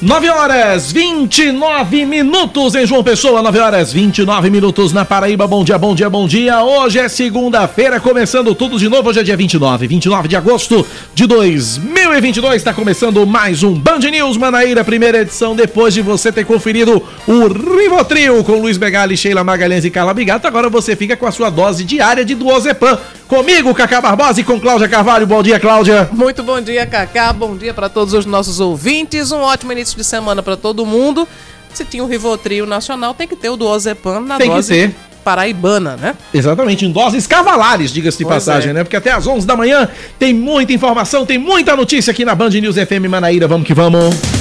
9 horas 29 minutos em João Pessoa, 9 horas 29 minutos na Paraíba. Bom dia, bom dia, bom dia. Hoje é segunda-feira, começando tudo de novo. Hoje é dia 29, 29 de agosto de 2022. Está começando mais um Band News Manaíra, primeira edição. Depois de você ter conferido o Rivotril com Luiz Begali, Sheila Magalhães e Carla Bigato, agora você fica com a sua dose diária de Duozepam. Comigo, Cacá Barbosa e com Cláudia Carvalho. Bom dia, Cláudia. Muito bom dia, Cacá. Bom dia para todos os nossos ouvintes. Um ótimo início de semana para todo mundo. Se tinha o Rivotril nacional, tem que ter o Duozepam na tem dose que ter. paraibana, né? Exatamente, em doses cavalares, diga-se de Pois passagem, é. né? Porque até às 11 da manhã tem muita informação, tem muita notícia aqui na Band News FM Manaíra. Vamos que vamos.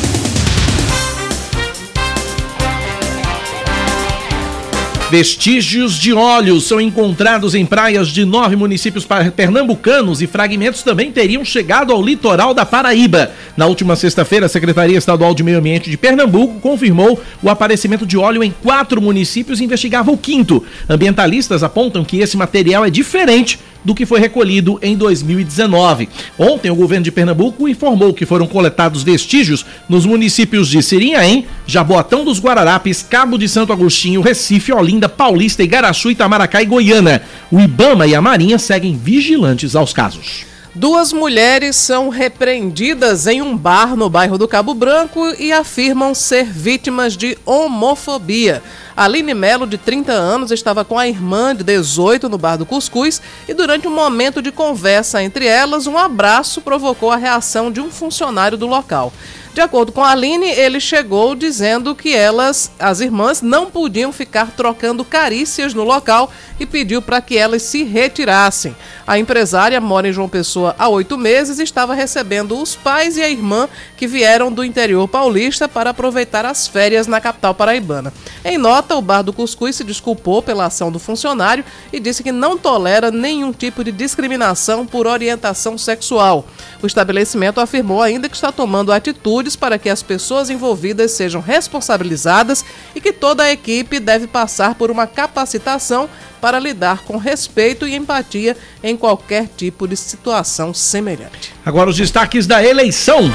Vestígios de óleos são encontrados em praias de nove municípios pernambucanos e fragmentos também teriam chegado ao litoral da Paraíba. Na última sexta-feira, a Secretaria Estadual de Meio Ambiente de Pernambuco confirmou o aparecimento de óleo em quatro municípios e investigava o quinto. Ambientalistas apontam que esse material é diferente do que foi recolhido em 2019. Ontem, o governo de Pernambuco informou que foram coletados vestígios nos municípios de Sirinhaém, Jaboatão dos Guararapes, Cabo de Santo Agostinho, Recife, Olinda, Paulista, Igaraçu, Itamaracá e Goiânia. O Ibama e a Marinha seguem vigilantes aos casos. Duas mulheres são repreendidas em um bar no bairro do Cabo Branco e afirmam ser vítimas de homofobia. Aline Melo, de 30 anos, estava com a irmã de 18 no bar do Cuscuz e durante um momento de conversa entre elas, um abraço provocou a reação de um funcionário do local. De acordo com a Aline, ele chegou dizendo que elas, as irmãs, não podiam ficar trocando carícias no local e pediu para que elas se retirassem. A empresária mora em João Pessoa há oito meses e estava recebendo os pais e a irmã que vieram do interior paulista para aproveitar as férias na capital paraibana. Em nota, o Bar do Cuscuz se desculpou pela ação do funcionário e disse que não tolera nenhum tipo de discriminação por orientação sexual. O estabelecimento afirmou ainda que está tomando atitudes para que as pessoas envolvidas sejam responsabilizadas e que toda a equipe deve passar por uma capacitação para lidar com respeito e empatia em qualquer tipo de situação semelhante. Agora os destaques da eleição.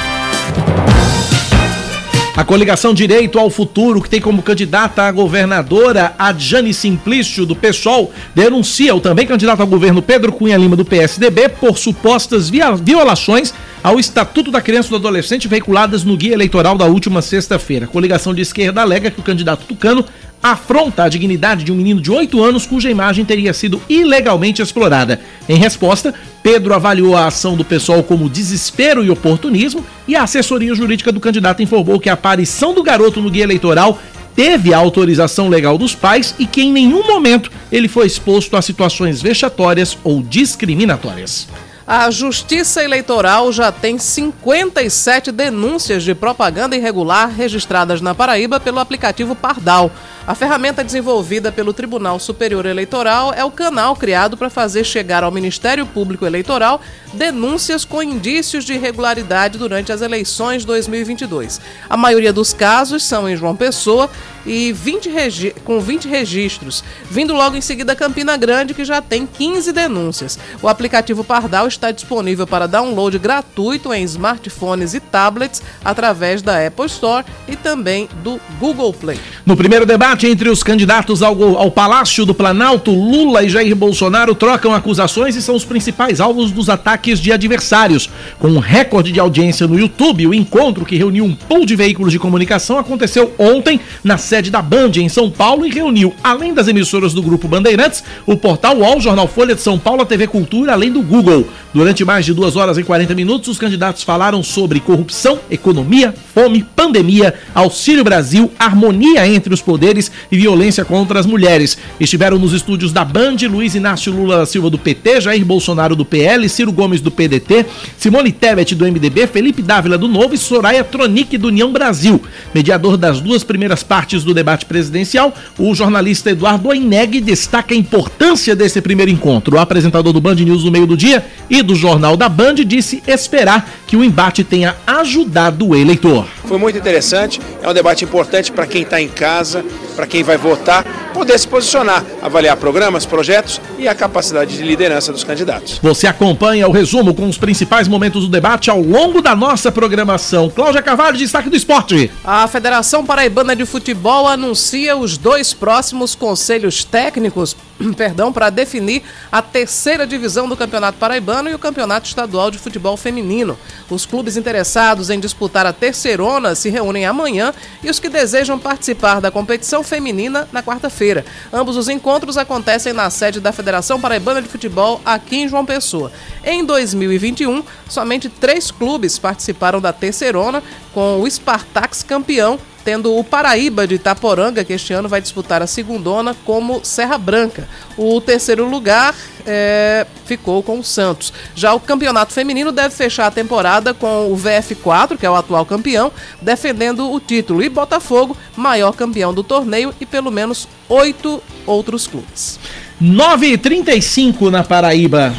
A coligação Direito ao Futuro, que tem como candidata a governadora Adjane Simplício, do PSOL, denuncia o também candidato ao governo Pedro Cunha Lima, do PSDB, por supostas violações ao Estatuto da Criança e do Adolescente veiculadas no guia eleitoral da última sexta-feira. A coligação de esquerda alega que o candidato tucano afronta a dignidade de um menino de 8 anos cuja imagem teria sido ilegalmente explorada. Em resposta, Pedro avaliou a ação do pessoal como desespero e oportunismo e a assessoria jurídica do candidato informou que a aparição do garoto no guia eleitoral teve a autorização legal dos pais e que em nenhum momento ele foi exposto a situações vexatórias ou discriminatórias. A Justiça Eleitoral já tem 57 denúncias de propaganda irregular registradas na Paraíba pelo aplicativo Pardal. A ferramenta desenvolvida pelo Tribunal Superior Eleitoral é o canal criado para fazer chegar ao Ministério Público Eleitoral denúncias com indícios de irregularidade durante as eleições 2022. A maioria dos casos são em João Pessoa e 20 regi- com 20 registros, vindo logo em seguida Campina Grande, que já tem 15 denúncias. O aplicativo Pardal está disponível para download gratuito em smartphones e tablets através da Apple Store e também do Google Play. No primeiro debate entre os candidatos ao, ao Palácio do Planalto, Lula e Jair Bolsonaro trocam acusações e são os principais alvos dos ataques de adversários. Com um recorde de audiência no YouTube, o encontro que reuniu um pool de veículos de comunicação aconteceu ontem na sede da Band em São Paulo e reuniu, além das emissoras do Grupo Bandeirantes, o portal UOL, Jornal Folha de São Paulo, a TV Cultura, além do Google. Durante mais de duas horas e 40 minutos, os candidatos falaram sobre corrupção, economia, fome, pandemia, Auxílio Brasil, harmonia entre os poderes e violência contra as mulheres. Estiveram nos estúdios da Band Luiz Inácio Lula da Silva do PT, Jair Bolsonaro do PL, Ciro Gomes do PDT, Simone Tebet do MDB, Felipe Dávila do Novo e Soraya Tronic do União Brasil. Mediador das duas primeiras partes do debate presidencial, o jornalista Eduardo Oineg destaca a importância desse primeiro encontro. O apresentador do Band News no meio do dia e do Jornal da Band disse esperar que o embate tenha ajudado o eleitor. Foi muito interessante, é um debate importante para quem está em casa, para quem vai votar, poder se posicionar, avaliar programas, projetos e a capacidade de liderança dos candidatos. Você acompanha o resumo com os principais momentos do debate ao longo da nossa programação. Cláudia Carvalho, destaque do esporte. A Federação Paraibana de Futebol anuncia os dois próximos conselhos técnicos, perdão, para definir a terceira divisão do Campeonato Paraibano e o Campeonato Estadual de Futebol Feminino. Os clubes interessados em disputar a terceirona se reúnem amanhã e os que desejam participar da competição feminina na quarta-feira. Ambos os encontros acontecem na sede da Federação Paraibana de Futebol aqui em João Pessoa. Em 2021, somente três clubes participaram da terceirona, com o Spartax campeão tendo o Paraíba de Itaporanga, que este ano vai disputar a segundona, como Serra Branca. O terceiro lugar é, ficou com o Santos. Já o campeonato feminino deve fechar a temporada com o VF4, que é o atual campeão, defendendo o título. E Botafogo, maior campeão do torneio, e pelo menos oito outros clubes. 9h35 na Paraíba.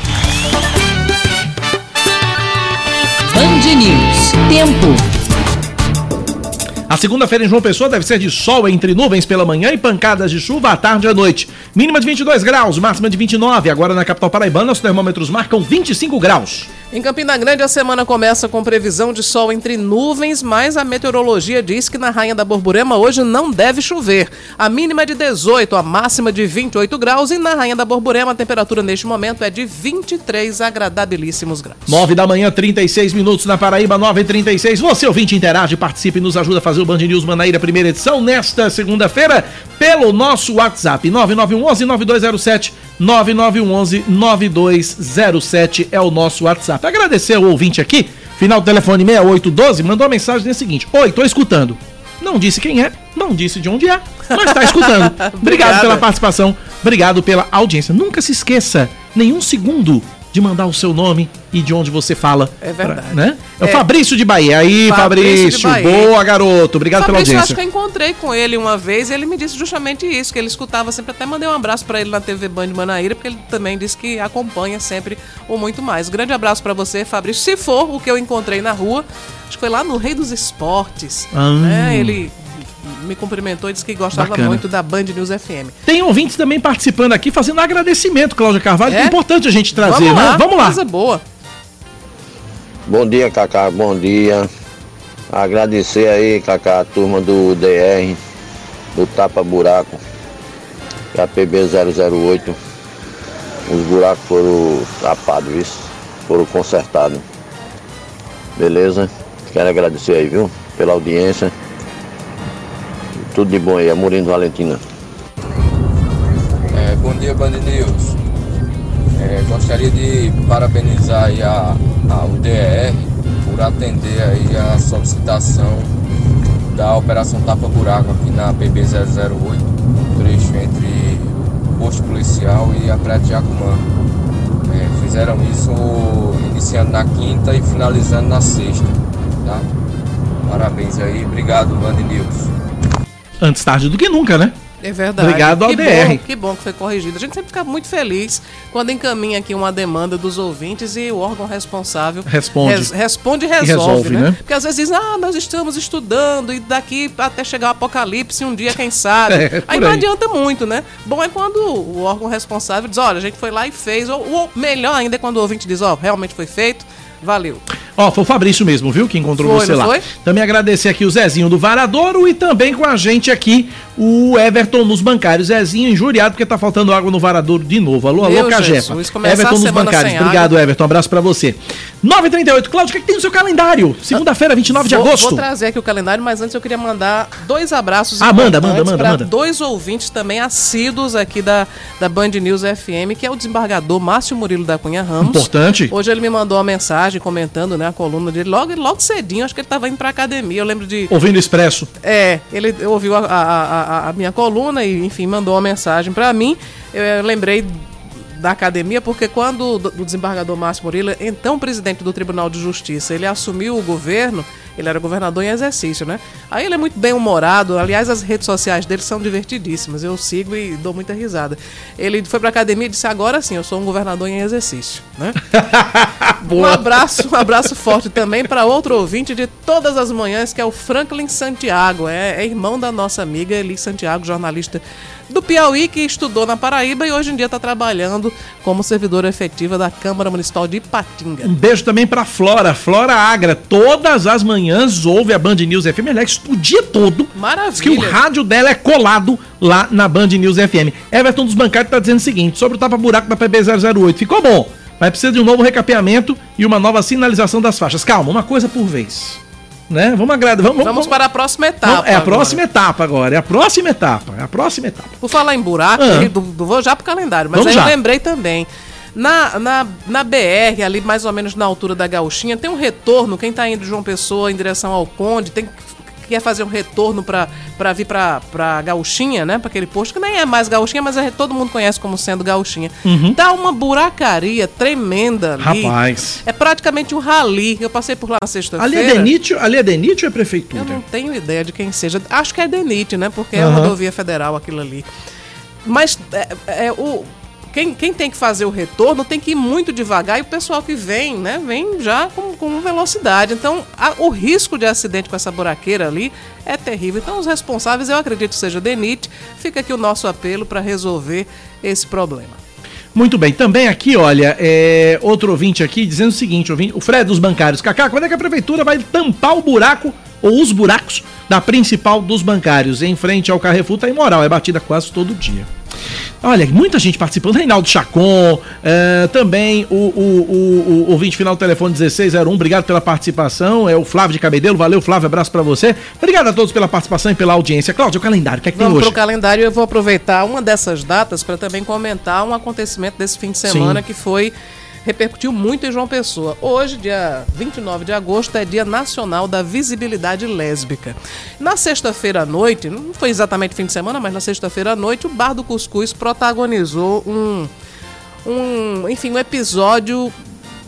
Band News. Tempo. A segunda-feira em João Pessoa deve ser de sol entre nuvens pela manhã e pancadas de chuva à tarde e à noite. Mínima de 22 graus, máxima de 29. Agora na capital paraibana, os termômetros marcam 25 graus. Em Campina Grande, a semana começa com previsão de sol entre nuvens, mas a meteorologia diz que na Rainha da Borborema hoje não deve chover. A mínima é de 18, a máxima de 28 graus e na Rainha da Borborema a temperatura neste momento é de 23 agradabilíssimos graus. 9 da manhã, 36 minutos na Paraíba, 9 e 36 Você ouvinte interage, participe e nos ajuda a fazer o Band News Manaíra primeira edição nesta segunda-feira pelo nosso WhatsApp 9911 9207 9911 9207 é o nosso WhatsApp. Agradecer o ouvinte aqui, final do telefone 6812, mandou uma mensagem desse seguinte: Oi, tô escutando. Não disse quem é, não disse de onde é, mas tá escutando. Obrigado pela participação, obrigado pela audiência. Nunca se esqueça, nenhum segundo de mandar o seu nome e de onde você fala. É verdade. Pra, né? É, É. o Fabrício de Bahia. Aí, Fabrício de Fabrício. Bahia. Boa, garoto. Obrigado pela Fabrício, eu audiência. acho que eu encontrei com ele uma vez e ele me disse justamente isso, que ele escutava sempre, até mandei um abraço pra ele na TV Band Manaíra, porque ele também disse que acompanha sempre o Muito Mais. Grande abraço pra você, Fabrício. Se for o que eu encontrei na rua, acho que foi lá no Rei dos Esportes, Ah. né? Ele me cumprimentou e disse que gostava Bacana. muito da Band News FM. Tem ouvintes também participando aqui, fazendo agradecimento, Cláudia Carvalho, que é É? importante a gente trazer, Vamos né? lá, Vamos lá. Coisa boa. Bom dia, Cacá, bom dia. Agradecer aí, Cacá, a turma do DR, do Tapa Buraco, e a PB008. Os buracos foram tapados, viu? Foram consertados. Beleza? Quero agradecer aí, viu? Pela audiência. Tudo de bom aí, Amorim do Valentina. É, bom dia, Band News. É, gostaria de parabenizar a, a UDR por atender aí a solicitação da Operação Tapa Buraco aqui na PB008, no trecho entre o posto policial e a Praia de Jacumã. É, fizeram isso iniciando na quinta e finalizando na sexta. Tá? Parabéns aí, obrigado, Band News. Antes tarde do que nunca, né? É verdade. Obrigado ao que DR. Bom, que bom que foi corrigido. A gente sempre fica muito feliz quando encaminha aqui uma demanda dos ouvintes e o órgão responsável Responde. res- responde e resolve, resolve, né? né? Porque às vezes dizem, ah, nós estamos estudando e daqui até chegar o apocalipse um dia, quem sabe. É, aí não aí. adianta muito, né? Bom é quando o órgão responsável diz, olha, a gente foi lá e fez. Ou, ou melhor ainda é quando o ouvinte diz, ó, realmente foi feito, valeu. Ó, foi o Fabrício mesmo, viu, que encontrou Foi, você lá. foi? Também agradecer aqui o Zezinho do Varadouro e também com a gente aqui o Everton nos bancários. Zezinho injuriado porque tá faltando água no Varadouro de novo. Alô, alô, Cajepa. Everton a nos bancários. Obrigado, Everton. Abraço pra você. 9h38. Cláudio, o que, é que tem no seu calendário? Segunda-feira, 29 de Vou- agosto. Vou trazer aqui o calendário, mas antes eu queria mandar dois abraços Ah, manda, manda, manda, manda. dois ouvintes também assíduos aqui da, da Band News FM, que é o desembargador Márcio Murilo da Cunha Ramos. Importante. Hoje ele me mandou uma mensagem comentando, né, a coluna dele, logo, logo cedinho, acho que ele estava indo pra academia, eu lembro de... Ouvindo Expresso. É, ele ouviu a, a- a- a minha coluna e, enfim, mandou uma mensagem pra mim. Eu, eh, lembrei da academia porque quando o do- o desembargador Márcio Murilo, então presidente do Tribunal de Justiça, ele assumiu o governo, Ele era governador em exercício, né? Aí ele é muito bem humorado. Aliás, as redes sociais dele são divertidíssimas. Eu sigo e dou muita risada. Ele foi pra academia e disse: agora sim, eu sou um governador em exercício, né? um abraço, um abraço forte também para outro ouvinte de todas as manhãs, que é o Franklin Santiago. É, é irmão da nossa amiga Eli Santiago, jornalista do Piauí, que estudou na Paraíba e hoje em dia está trabalhando como servidora efetiva da Câmara Municipal de Ipatinga. Um beijo também pra Flora, Flora Agra. Todas as manhãs ouve a Band News FM, aliás, o dia todo. Maravilha. Diz que o rádio dela é colado lá na Band News FM. Everton dos Bancários tá dizendo o seguinte, sobre o tapa-buraco da PB008. Ficou bom, mas precisa de um novo recapeamento e uma nova sinalização das faixas. Calma, uma coisa por vez. Né? Vamos agradar. Vamos, Vamos para a próxima etapa. Vamos- é a agora. próxima etapa agora. É a próxima etapa. É a próxima etapa. Por falar em buraco, Ah. do- do- vou já pro calendário, mas Vamos aí eu já. lembrei também. Na, na, na BR, ali mais ou menos na altura da Gauchinha, tem um retorno. Quem tá indo de João Pessoa em direção ao Conde, tem quer fazer um retorno pra pra vir pra, pra Gauchinha, né? Pra aquele posto, que nem é mais Gauchinha, mas é- todo mundo conhece como sendo Gauchinha. Dá uma buracaria tremenda ali. Rapaz. É praticamente um rali. Eu passei por lá na Ali sexta-feira. é Denite, ali é Denite ou é Eu prefeitura? não tenho ideia de quem seja. Acho que é DENIT, né? Porque é Aham. uma rodovia federal aquilo ali. Mas é, é, o, quem, quem tem que fazer o retorno tem que ir muito devagar e o pessoal que vem, né? Vem já com, com velocidade. Então, a- o risco de acidente com essa buraqueira ali é terrível. Então, os responsáveis, eu acredito seja DENIT. Fica aqui o nosso apelo para resolver esse problema. Muito bem, também aqui, olha, é, outro ouvinte aqui dizendo o seguinte, ouvinte, o Fred dos bancários, Cacá, quando é que a prefeitura vai tampar o buraco ou os buracos da principal dos bancários em frente ao Carrefour tá imoral, é batida quase todo dia. Olha, muita gente participando, Reinaldo Chacon, é, também o, o, o, o ouvinte final do telefone 1601, obrigado pela participação, é o Flávio de Cabedelo, valeu Flávio, abraço pra você. Obrigado a todos pela participação e pela audiência. Cláudio, o calendário, o que é que tem Vamos hoje? para o calendário. Eu vou aproveitar uma dessas datas para também comentar um acontecimento desse fim de semana Sim. que foi repercutiu muito em João Pessoa. Hoje, dia 29 de agosto, é Dia Nacional da Visibilidade Lésbica. Na sexta-feira à noite, não foi exatamente fim de semana, mas na sexta-feira à noite, o Bar do Cuscuz protagonizou um, um, enfim, um episódio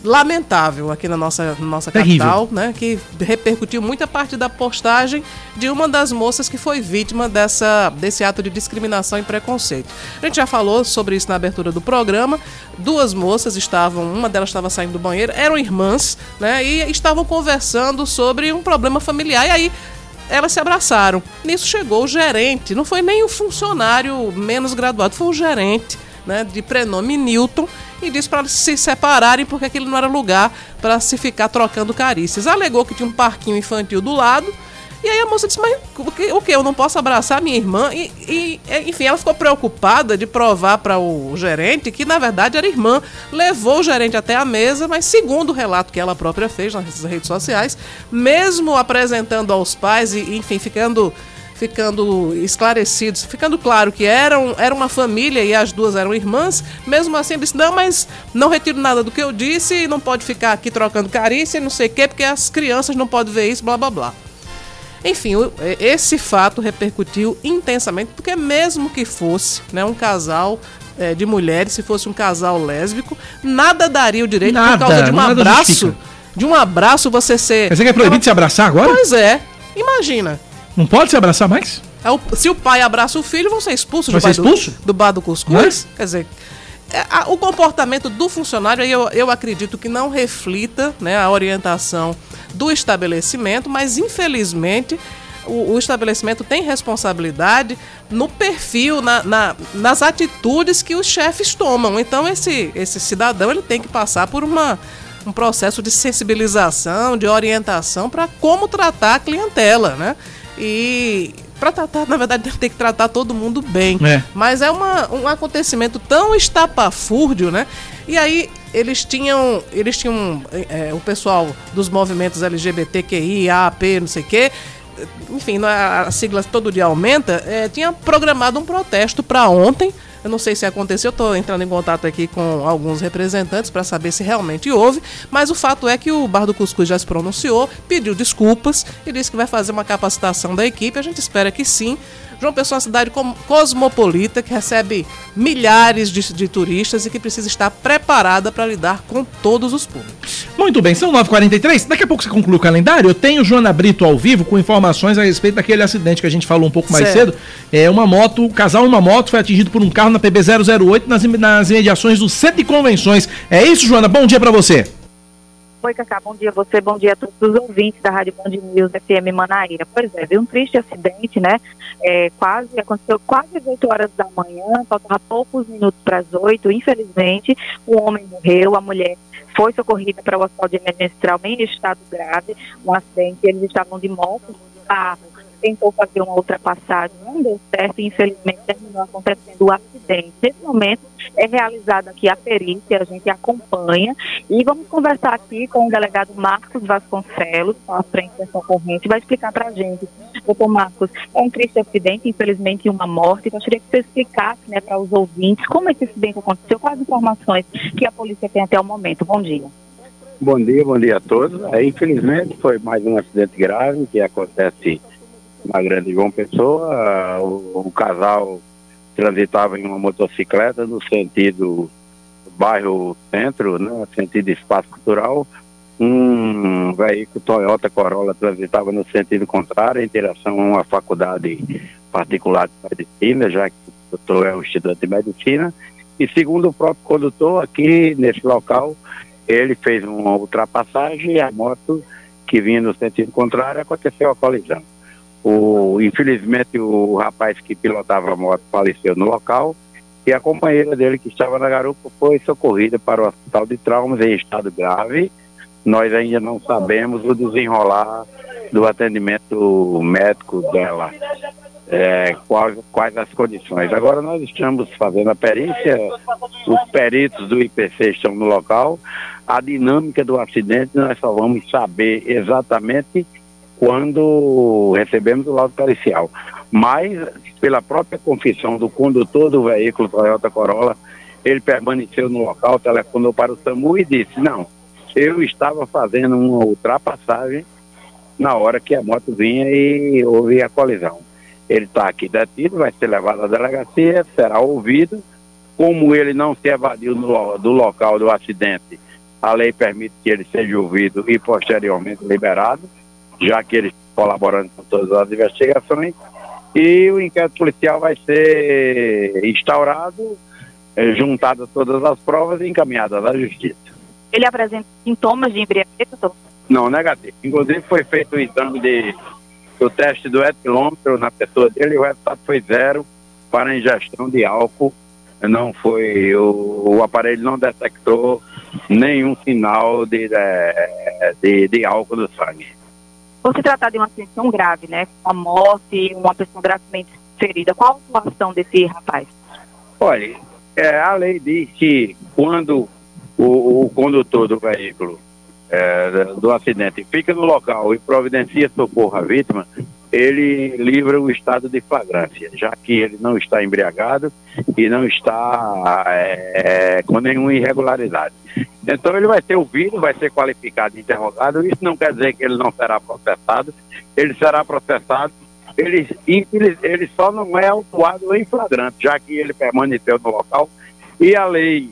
lamentável aqui na nossa, na nossa Terrível. capital, né? Que repercutiu muita parte da postagem de uma das moças que foi vítima dessa, desse ato de discriminação e preconceito. A gente já falou sobre isso na abertura do programa. Duas moças estavam, uma delas estava saindo do banheiro, eram irmãs, né? E estavam conversando sobre um problema familiar. E aí elas se abraçaram. Nisso chegou o gerente, não foi nem o funcionário menos graduado, foi o gerente, né, de prenome Newton, e disse para se separarem porque aquele não era lugar para se ficar trocando carícias. Alegou que tinha um parquinho infantil do lado. E aí a moça disse, mas o que? O que? Eu não posso abraçar minha irmã? E, e, enfim, ela ficou preocupada de provar para o gerente que, na verdade, era irmã. Levou o gerente até a mesa, mas segundo o relato que ela própria fez nas redes sociais, mesmo apresentando aos pais e, enfim, ficando ficando esclarecidos, ficando claro que eram, era uma família e as duas eram irmãs, mesmo assim ele disse, não, mas não retiro nada do que eu disse e não pode ficar aqui trocando carícia e não sei o quê, porque as crianças não podem ver isso, blá blá blá. Enfim, esse fato repercutiu intensamente, porque mesmo que fosse né, um casal eh, de mulheres, se fosse um casal lésbico, nada daria o direito Nada, por causa de um abraço. justifica. De um abraço você ser. Quer dizer que é proibido se abraçar agora? Pois é, imagina. Não pode se abraçar mais? É o- se o pai abraça o filho, vão ser expulsos Vai do, ser do- expulso? do bar do cuscuz. Quer dizer, é, a- o comportamento do funcionário, eu, eu acredito que não reflita né, a orientação do estabelecimento, mas infelizmente o, o estabelecimento tem responsabilidade no perfil, na- na- nas atitudes que os chefes tomam. Então esse, esse cidadão ele tem que passar por uma, um processo de sensibilização, de orientação para como tratar a clientela, né? E para tratar, na verdade, tem que tratar todo mundo bem. É. Mas é uma, um acontecimento tão estapafúrdio, né? E aí eles tinham, eles tinham é, o pessoal dos movimentos LGBTQI, AAP, não sei o quê, enfim, a, a sigla todo dia aumenta, é, tinha programado um protesto para ontem. Eu não sei se aconteceu, estou entrando em contato aqui com alguns representantes para saber se realmente houve, mas o fato é que o Bar do Cuscuz já se pronunciou, pediu desculpas e disse que vai fazer uma capacitação da equipe. A gente espera que sim, João Pessoa é uma cidade cosmopolita que recebe milhares de, de turistas e que precisa estar preparada para lidar com todos os públicos. Muito bem, são 9h43. Daqui a pouco você conclui o calendário. Eu tenho Joana Brito ao vivo com informações a respeito daquele acidente que a gente falou um pouco mais certo. cedo. É uma moto, o casal uma moto foi atingido por um carro na PB 008 nas, nas imediações do Centro de Convenções. É isso, Joana? Bom dia para você. Oi, Cacá, bom dia a você, bom dia a todos os ouvintes da Rádio Band News FM Manaíra. Pois é, veio um triste acidente, né? É, quase, aconteceu quase às 8 horas da manhã, faltava poucos minutos para as 8. Infelizmente, o homem morreu, a mulher foi socorrida para o hospital de emergencial em estado grave. Um acidente, eles estavam de moto, carro, tentou fazer uma ultrapassagem, não deu certo e infelizmente terminou acontecendo o acidente. Nesse momento é realizada aqui a perícia, a gente acompanha e vamos conversar aqui com o delegado Marcos Vasconcelos, a frente dessa ocorrência, vai explicar para a gente. Doutor Marcos, é um triste acidente, infelizmente uma morte, gostaria que você explicasse né, para os ouvintes como esse acidente aconteceu, quais informações que a polícia tem até o momento. Bom dia. Bom dia, bom dia a todos. É, infelizmente foi mais um acidente grave que acontece na Grande João Pessoa. O, o casal transitava em uma motocicleta no sentido bairro centro, né, sentido espaço cultural. Um veículo Toyota Corolla transitava no sentido contrário, em direção a uma faculdade particular de medicina, já que o doutor é um estudante de medicina. E segundo o próprio condutor, aqui nesse local, ele fez uma ultrapassagem e a moto que vinha no sentido contrário aconteceu a colisão. O, infelizmente, o rapaz que pilotava a moto faleceu no local e a companheira dele, que estava na garupa, foi socorrida para o hospital de traumas em estado grave. Nós ainda não sabemos o desenrolar do atendimento médico dela, é, quais, quais as condições. Agora nós estamos fazendo a perícia, os peritos do IPC estão no local, a dinâmica do acidente nós só vamos saber exatamente quando recebemos o laudo pericial. Mas, pela própria confissão do condutor do veículo Toyota Corolla, ele permaneceu no local, telefonou para o SAMU e disse: Não, eu estava fazendo uma ultrapassagem na hora que a moto vinha e houve a colisão. Ele está aqui detido, vai ser levado à delegacia, será ouvido. Como ele não se evadiu no, do local do acidente, a lei permite que ele seja ouvido e posteriormente liberado já que eles colaborando com todas as investigações, e o inquérito policial vai ser instaurado, é, juntadas todas as provas e encaminhadas à justiça. Ele apresenta sintomas de embriaguez, doutor? Não, negativo. Inclusive foi feito o exame de, do teste do etilômetro na pessoa dele e o resultado foi zero para ingestão de álcool. Não foi, o, o aparelho não detectou nenhum sinal de, de, de, de álcool no sangue. Por se tratar de uma situação grave, né? Uma morte, uma pessoa gravemente ferida, qual a situação desse rapaz? Olha, é, a lei diz que quando o, o condutor do veículo é, do acidente fica no local e providencia socorro à vítima, ele livra o estado de flagrância, já que ele não está embriagado e não está é, com nenhuma irregularidade. Então ele vai ser ouvido, vai ser qualificado interrogado. Isso não quer dizer que ele não será processado, ele será processado. Ele, ele só não é autuado em flagrante, já que ele permaneceu no local. E a lei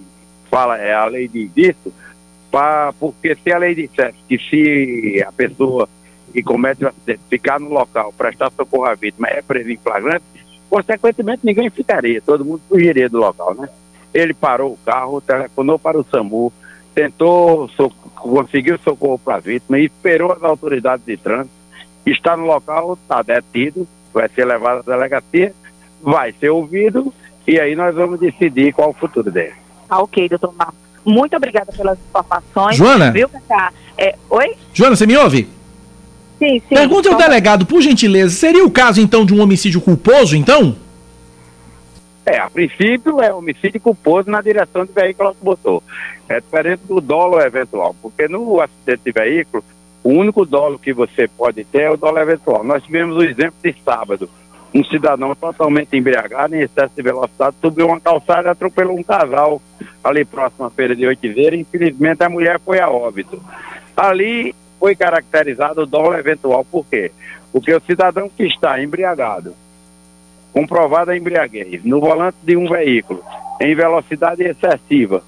fala, é a lei diz isso, pra, porque se a lei dissesse que se a pessoa que comete o acidente ficar no local, prestar socorro à vítima, é preso em flagrante, consequentemente ninguém ficaria, todo mundo fugiria do local, né? Ele parou o carro, telefonou para o SAMU, tentou, so, conseguiu socorro para a vítima esperou as autoridades de trânsito. Está no local, está detido, vai ser levado à delegacia, vai ser ouvido e aí nós vamos decidir qual o futuro dele. Ah, ok, doutor Marcos. Muito obrigada pelas informações. Joana? Viu, Cacá? É, oi? Joana, você me ouve? Sim, sim. Pergunta ao delegado, por gentileza, seria o caso então de um homicídio culposo, então? É, a princípio é homicídio culposo na direção do veículo automotor. É diferente do dolo eventual, porque no acidente de veículo, o único dolo que você pode ter é o dolo eventual. Nós tivemos o exemplo de sábado. Um cidadão totalmente embriagado, em excesso de velocidade, subiu uma calçada e atropelou um casal ali próximo à feira de Oitiveira. Infelizmente, a mulher foi a óbito. Ali foi caracterizado o dolo eventual, por quê? Porque o cidadão que está embriagado comprovada a embriaguez no volante de um veículo em velocidade excessiva,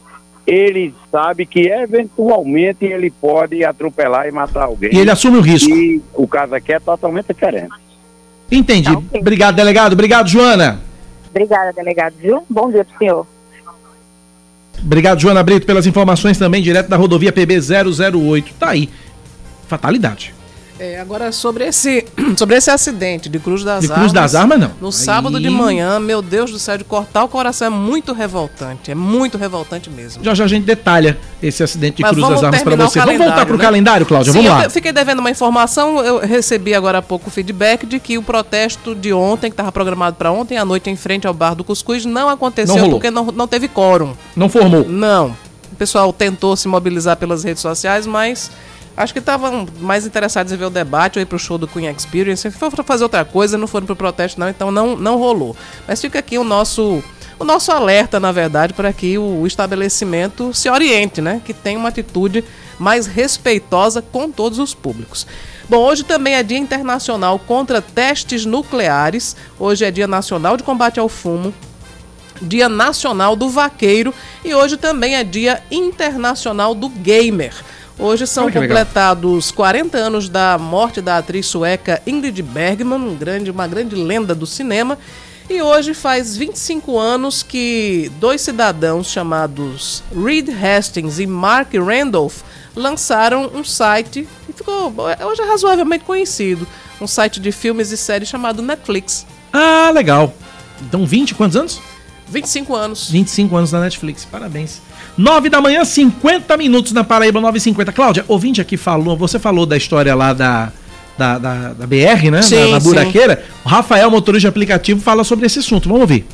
ele sabe que eventualmente ele pode atropelar e matar alguém. E ele assume o risco. E o caso aqui é totalmente diferente. Entendi. Tá, ok. Obrigado, delegado. Obrigado, Joana. Obrigada, delegado, viu? Bom dia pro senhor. Obrigado, Joana Brito, pelas informações também, direto da rodovia PB 008. Tá aí. Fatalidade. É, agora sobre esse, sobre esse acidente de Cruz das De Armas. Cruz das Armas, não. No Aí- sábado de manhã, meu Deus do céu, de cortar o coração é muito revoltante. É muito revoltante mesmo. Já já a gente detalha esse acidente de Mas Cruz das Armas para o você. Vamos voltar calendário, pro né? calendário, Cláudia? Sim, Vamos eu lá. te- fiquei devendo uma informação, eu recebi agora há pouco o feedback de que o protesto de ontem, que estava programado para ontem à noite em frente ao Bar do Cuscuz, não aconteceu Não porque não, não teve quórum. Não formou. Não. O pessoal tentou se mobilizar pelas redes sociais, mas acho que estavam mais interessados em ver o debate ou ir pro show do Queen Experience. For pra fazer outra coisa, não foram pro protesto, não, então não, não rolou. Mas fica aqui o nosso. O nosso alerta, na verdade, para que o estabelecimento se oriente, né? Que tenha uma atitude mais respeitosa com todos os públicos. Bom, hoje também é Dia Internacional contra Testes Nucleares. Hoje é Dia Nacional de Combate ao Fumo. Dia Nacional do Vaqueiro e hoje também é Dia Internacional do Gamer. Hoje são que legal. completados 40 anos da morte da atriz sueca Ingrid Bergman, um grande, uma grande lenda do cinema. E hoje faz 25 anos que dois cidadãos chamados Reed Hastings e Mark Randolph lançaram um site que ficou hoje é razoavelmente conhecido, um site de filmes e séries chamado Netflix. Ah, legal. Então, 20 quantos anos? 25 anos. 25 anos na Netflix. Parabéns. 9 da manhã, 50 minutos na Paraíba, 9h50. Cláudia, ouvinte aqui falou, você falou da história lá da, da, da, da BR, né? Sim, da, da sim. buraqueira. O Rafael, motorista de aplicativo, fala sobre esse assunto. Vamos ouvir.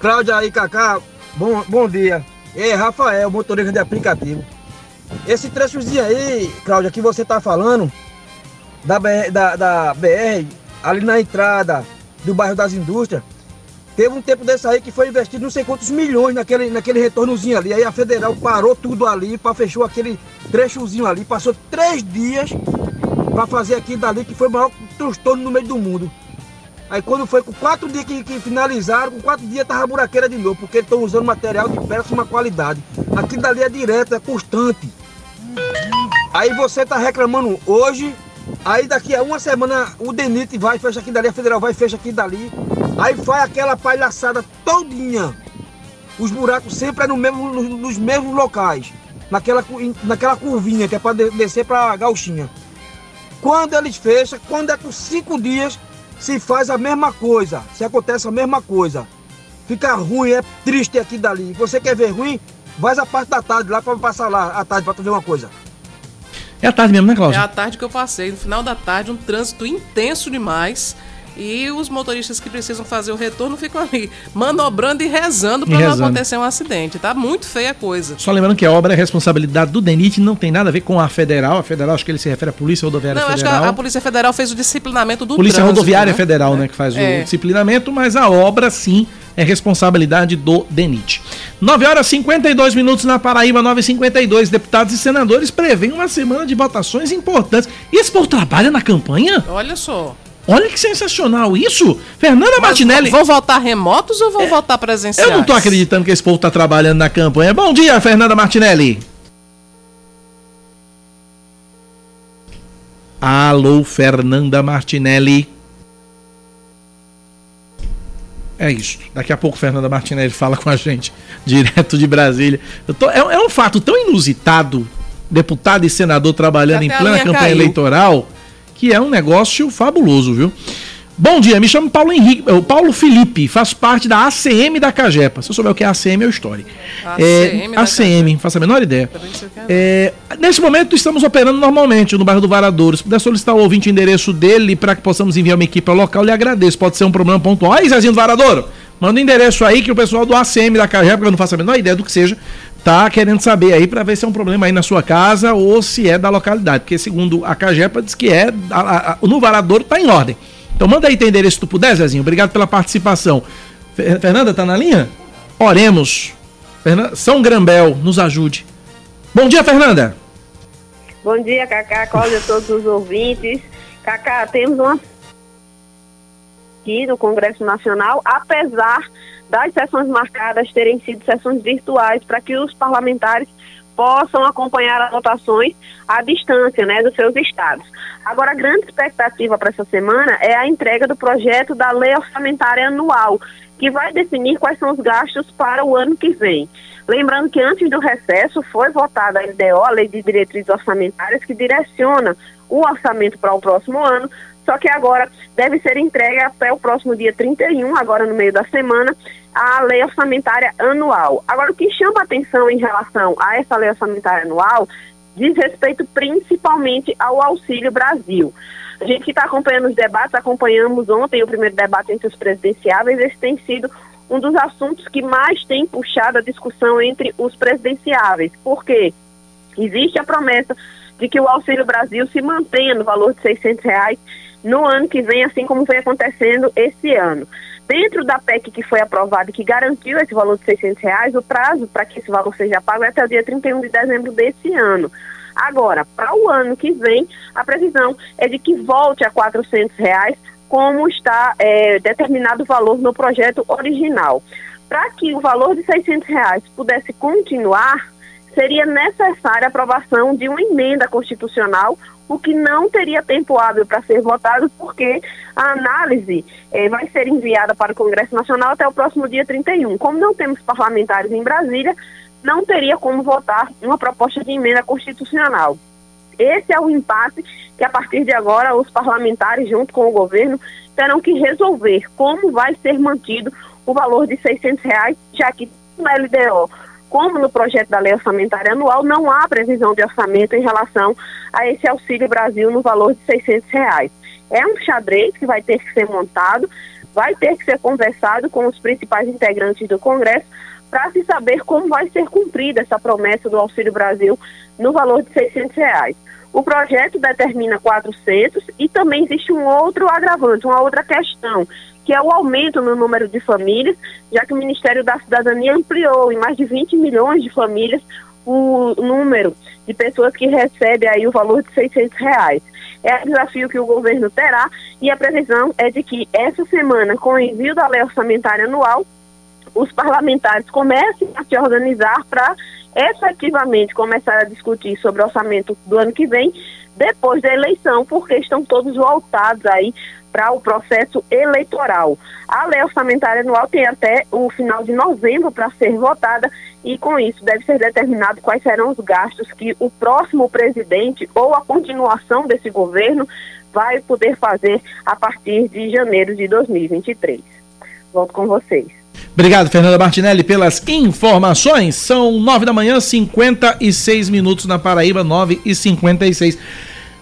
Cláudia e Cacá, bom, bom dia. É Rafael, motorista de aplicativo. Esse trechozinho aí, Cláudia, que você tá falando, da BR, da, da BR, ali na entrada do bairro das Indústrias, teve um tempo desse aí que foi investido não sei quantos milhões naquele, naquele retornozinho ali. Aí a federal parou tudo ali, para fechou aquele trechozinho ali, passou três dias para fazer aquilo dali, que foi o maior transtorno no meio do mundo. Aí quando foi com quatro dias que, que finalizaram, com quatro dias tava buraqueira de novo, porque estão usando material de péssima qualidade. Aquilo dali é direto, é constante. Aí você tá reclamando hoje, aí daqui a uma semana o DENIT vai fecha aqui dali, a federal vai fecha aqui dali. Aí faz aquela palhaçada todinha. Os buracos sempre é no mesmo, nos, nos mesmos locais. Naquela, naquela curvinha que é para descer pra gauchinha. Quando eles fecham, quando é com cinco dias, se faz a mesma coisa, se acontece a mesma coisa. Fica ruim, é triste aqui dali. Você quer ver ruim? Vai a parte da tarde lá para passar lá à tarde para tu ver uma coisa. É a tarde mesmo, né, É Cláudia? a tarde que eu passei. No final da tarde, um trânsito intenso demais. E os motoristas que precisam fazer o retorno ficam ali manobrando e rezando para não acontecer um acidente. Tá muito feia a coisa. Só lembrando que a obra é responsabilidade do DENIT, não tem nada a ver com a federal. A federal, acho que ele se refere à Polícia Rodoviária Não, acho que Federal. a, a Polícia Federal fez o disciplinamento do Polícia trânsito, Rodoviária né? Federal, né, que faz É. o disciplinamento, mas a obra sim é responsabilidade do DENIT. 9 horas e 52 minutos na Paraíba, 9h52. Deputados e senadores prevêem uma semana de votações importantes. E esse povo trabalha na campanha? Olha só. Olha que sensacional isso! Fernanda Mas Martinelli. Vão votar remotos ou vão votar presenciais? Eu não tô acreditando que esse povo tá trabalhando na campanha. Bom dia, Fernanda Martinelli. Alô, Fernanda Martinelli. É isso. Daqui a pouco Fernanda Martinelli fala com a gente, direto de Brasília. Tô- é, é um fato tão inusitado, deputado e senador trabalhando Até em plena campanha caiu. eleitoral, que é um negócio fabuloso, viu? Bom dia, me chamo Paulo Henrique, eu, Paulo Felipe, faço parte da ACM da Cagepa. Se eu souber o que é ACM, eu história. ACM da ACM, faço a menor ideia. Que é. É, nesse momento estamos operando normalmente no bairro do Varadouro. Se puder solicitar o ouvinte o endereço dele para que possamos enviar uma equipe ao local, lhe agradeço. Pode ser um problema pontual. Aí, Zezinho do Varadouro, manda o endereço aí que o pessoal do ACM da Cagepa, porque eu não faço a menor ideia do que seja, tá querendo saber aí para ver se é um problema aí na sua casa ou se é da localidade. Porque segundo a Cagepa diz que é, a- a- a- no Varadouro tá em ordem. Então manda aí teu endereço se tu puder, Zezinho. Obrigado pela participação. Fer- Fernanda, tá na linha? Oremos. Fernan- São Grambel, nos ajude. Bom dia, Fernanda. Bom dia, Cacá, Cláudia, todos os ouvintes. Cacá, temos uma aqui no Congresso Nacional, apesar das sessões marcadas terem sido sessões virtuais, para que os parlamentares possam acompanhar as votações à distância né, dos seus estados. Agora, a grande expectativa para essa semana é a entrega do projeto da Lei Orçamentária Anual, que vai definir quais são os gastos para o ano que vem. Lembrando que antes do recesso foi votada a LDO, a Lei de Diretrizes Orçamentárias, que direciona o orçamento para o próximo ano, só que agora deve ser entregue até o próximo dia 31, agora no meio da semana, a lei orçamentária anual. Agora, o que chama atenção em relação a essa lei orçamentária anual diz respeito principalmente ao Auxílio Brasil. A gente que está acompanhando os debates, acompanhamos ontem o primeiro debate entre os presidenciáveis, esse tem sido um dos assuntos que mais tem puxado a discussão entre os presidenciáveis. Por quê? Existe a promessa de que o Auxílio Brasil se mantenha no valor de 600 reais no ano que vem, assim como vem acontecendo esse ano. Dentro da PEC que foi aprovada e que garantiu esse valor de 600 reais, o prazo para que esse valor seja pago é até o dia 31 de dezembro desse ano. Agora, para o ano que vem, a previsão é de que volte a 400 reais, como está é, determinado o valor no projeto original. Para que o valor de 600 reais pudesse continuar, seria necessária a aprovação de uma emenda constitucional o que não teria tempo hábil para ser votado, porque a análise eh, vai ser enviada para o Congresso Nacional até o próximo dia 31. Como não temos parlamentares em Brasília, não teria como votar uma proposta de emenda constitucional. Esse é o impasse que, a partir de agora, os parlamentares, junto com o governo, terão que resolver como vai ser mantido o valor de 600 reais, já que no LDO como no projeto da lei orçamentária anual, não há previsão de orçamento em relação a esse Auxílio Brasil no valor de 600 reais. É um xadrez que vai ter que ser montado, vai ter que ser conversado com os principais integrantes do Congresso para se saber como vai ser cumprida essa promessa do Auxílio Brasil no valor de 600 reais. O projeto determina 400 e também existe um outro agravante, uma outra questão, que é o aumento no número de famílias, já que o Ministério da Cidadania ampliou em mais de 20 milhões de famílias o número de pessoas que recebem aí o valor de 600 reais. É o desafio que o governo terá e a previsão é de que essa semana, com o envio da lei orçamentária anual, os parlamentares comecem a se organizar para efetivamente começar a discutir sobre o orçamento do ano que vem, depois da eleição, porque estão todos voltados aí para o processo eleitoral. A lei orçamentária anual tem até o final de novembro para ser votada e com isso deve ser determinado quais serão os gastos que o próximo presidente ou a continuação desse governo vai poder fazer a partir de janeiro de 2023. Volto com vocês. Obrigado, Fernanda Martinelli, pelas informações. São nove da manhã, 56 minutos na Paraíba, nove e cinquenta e seis.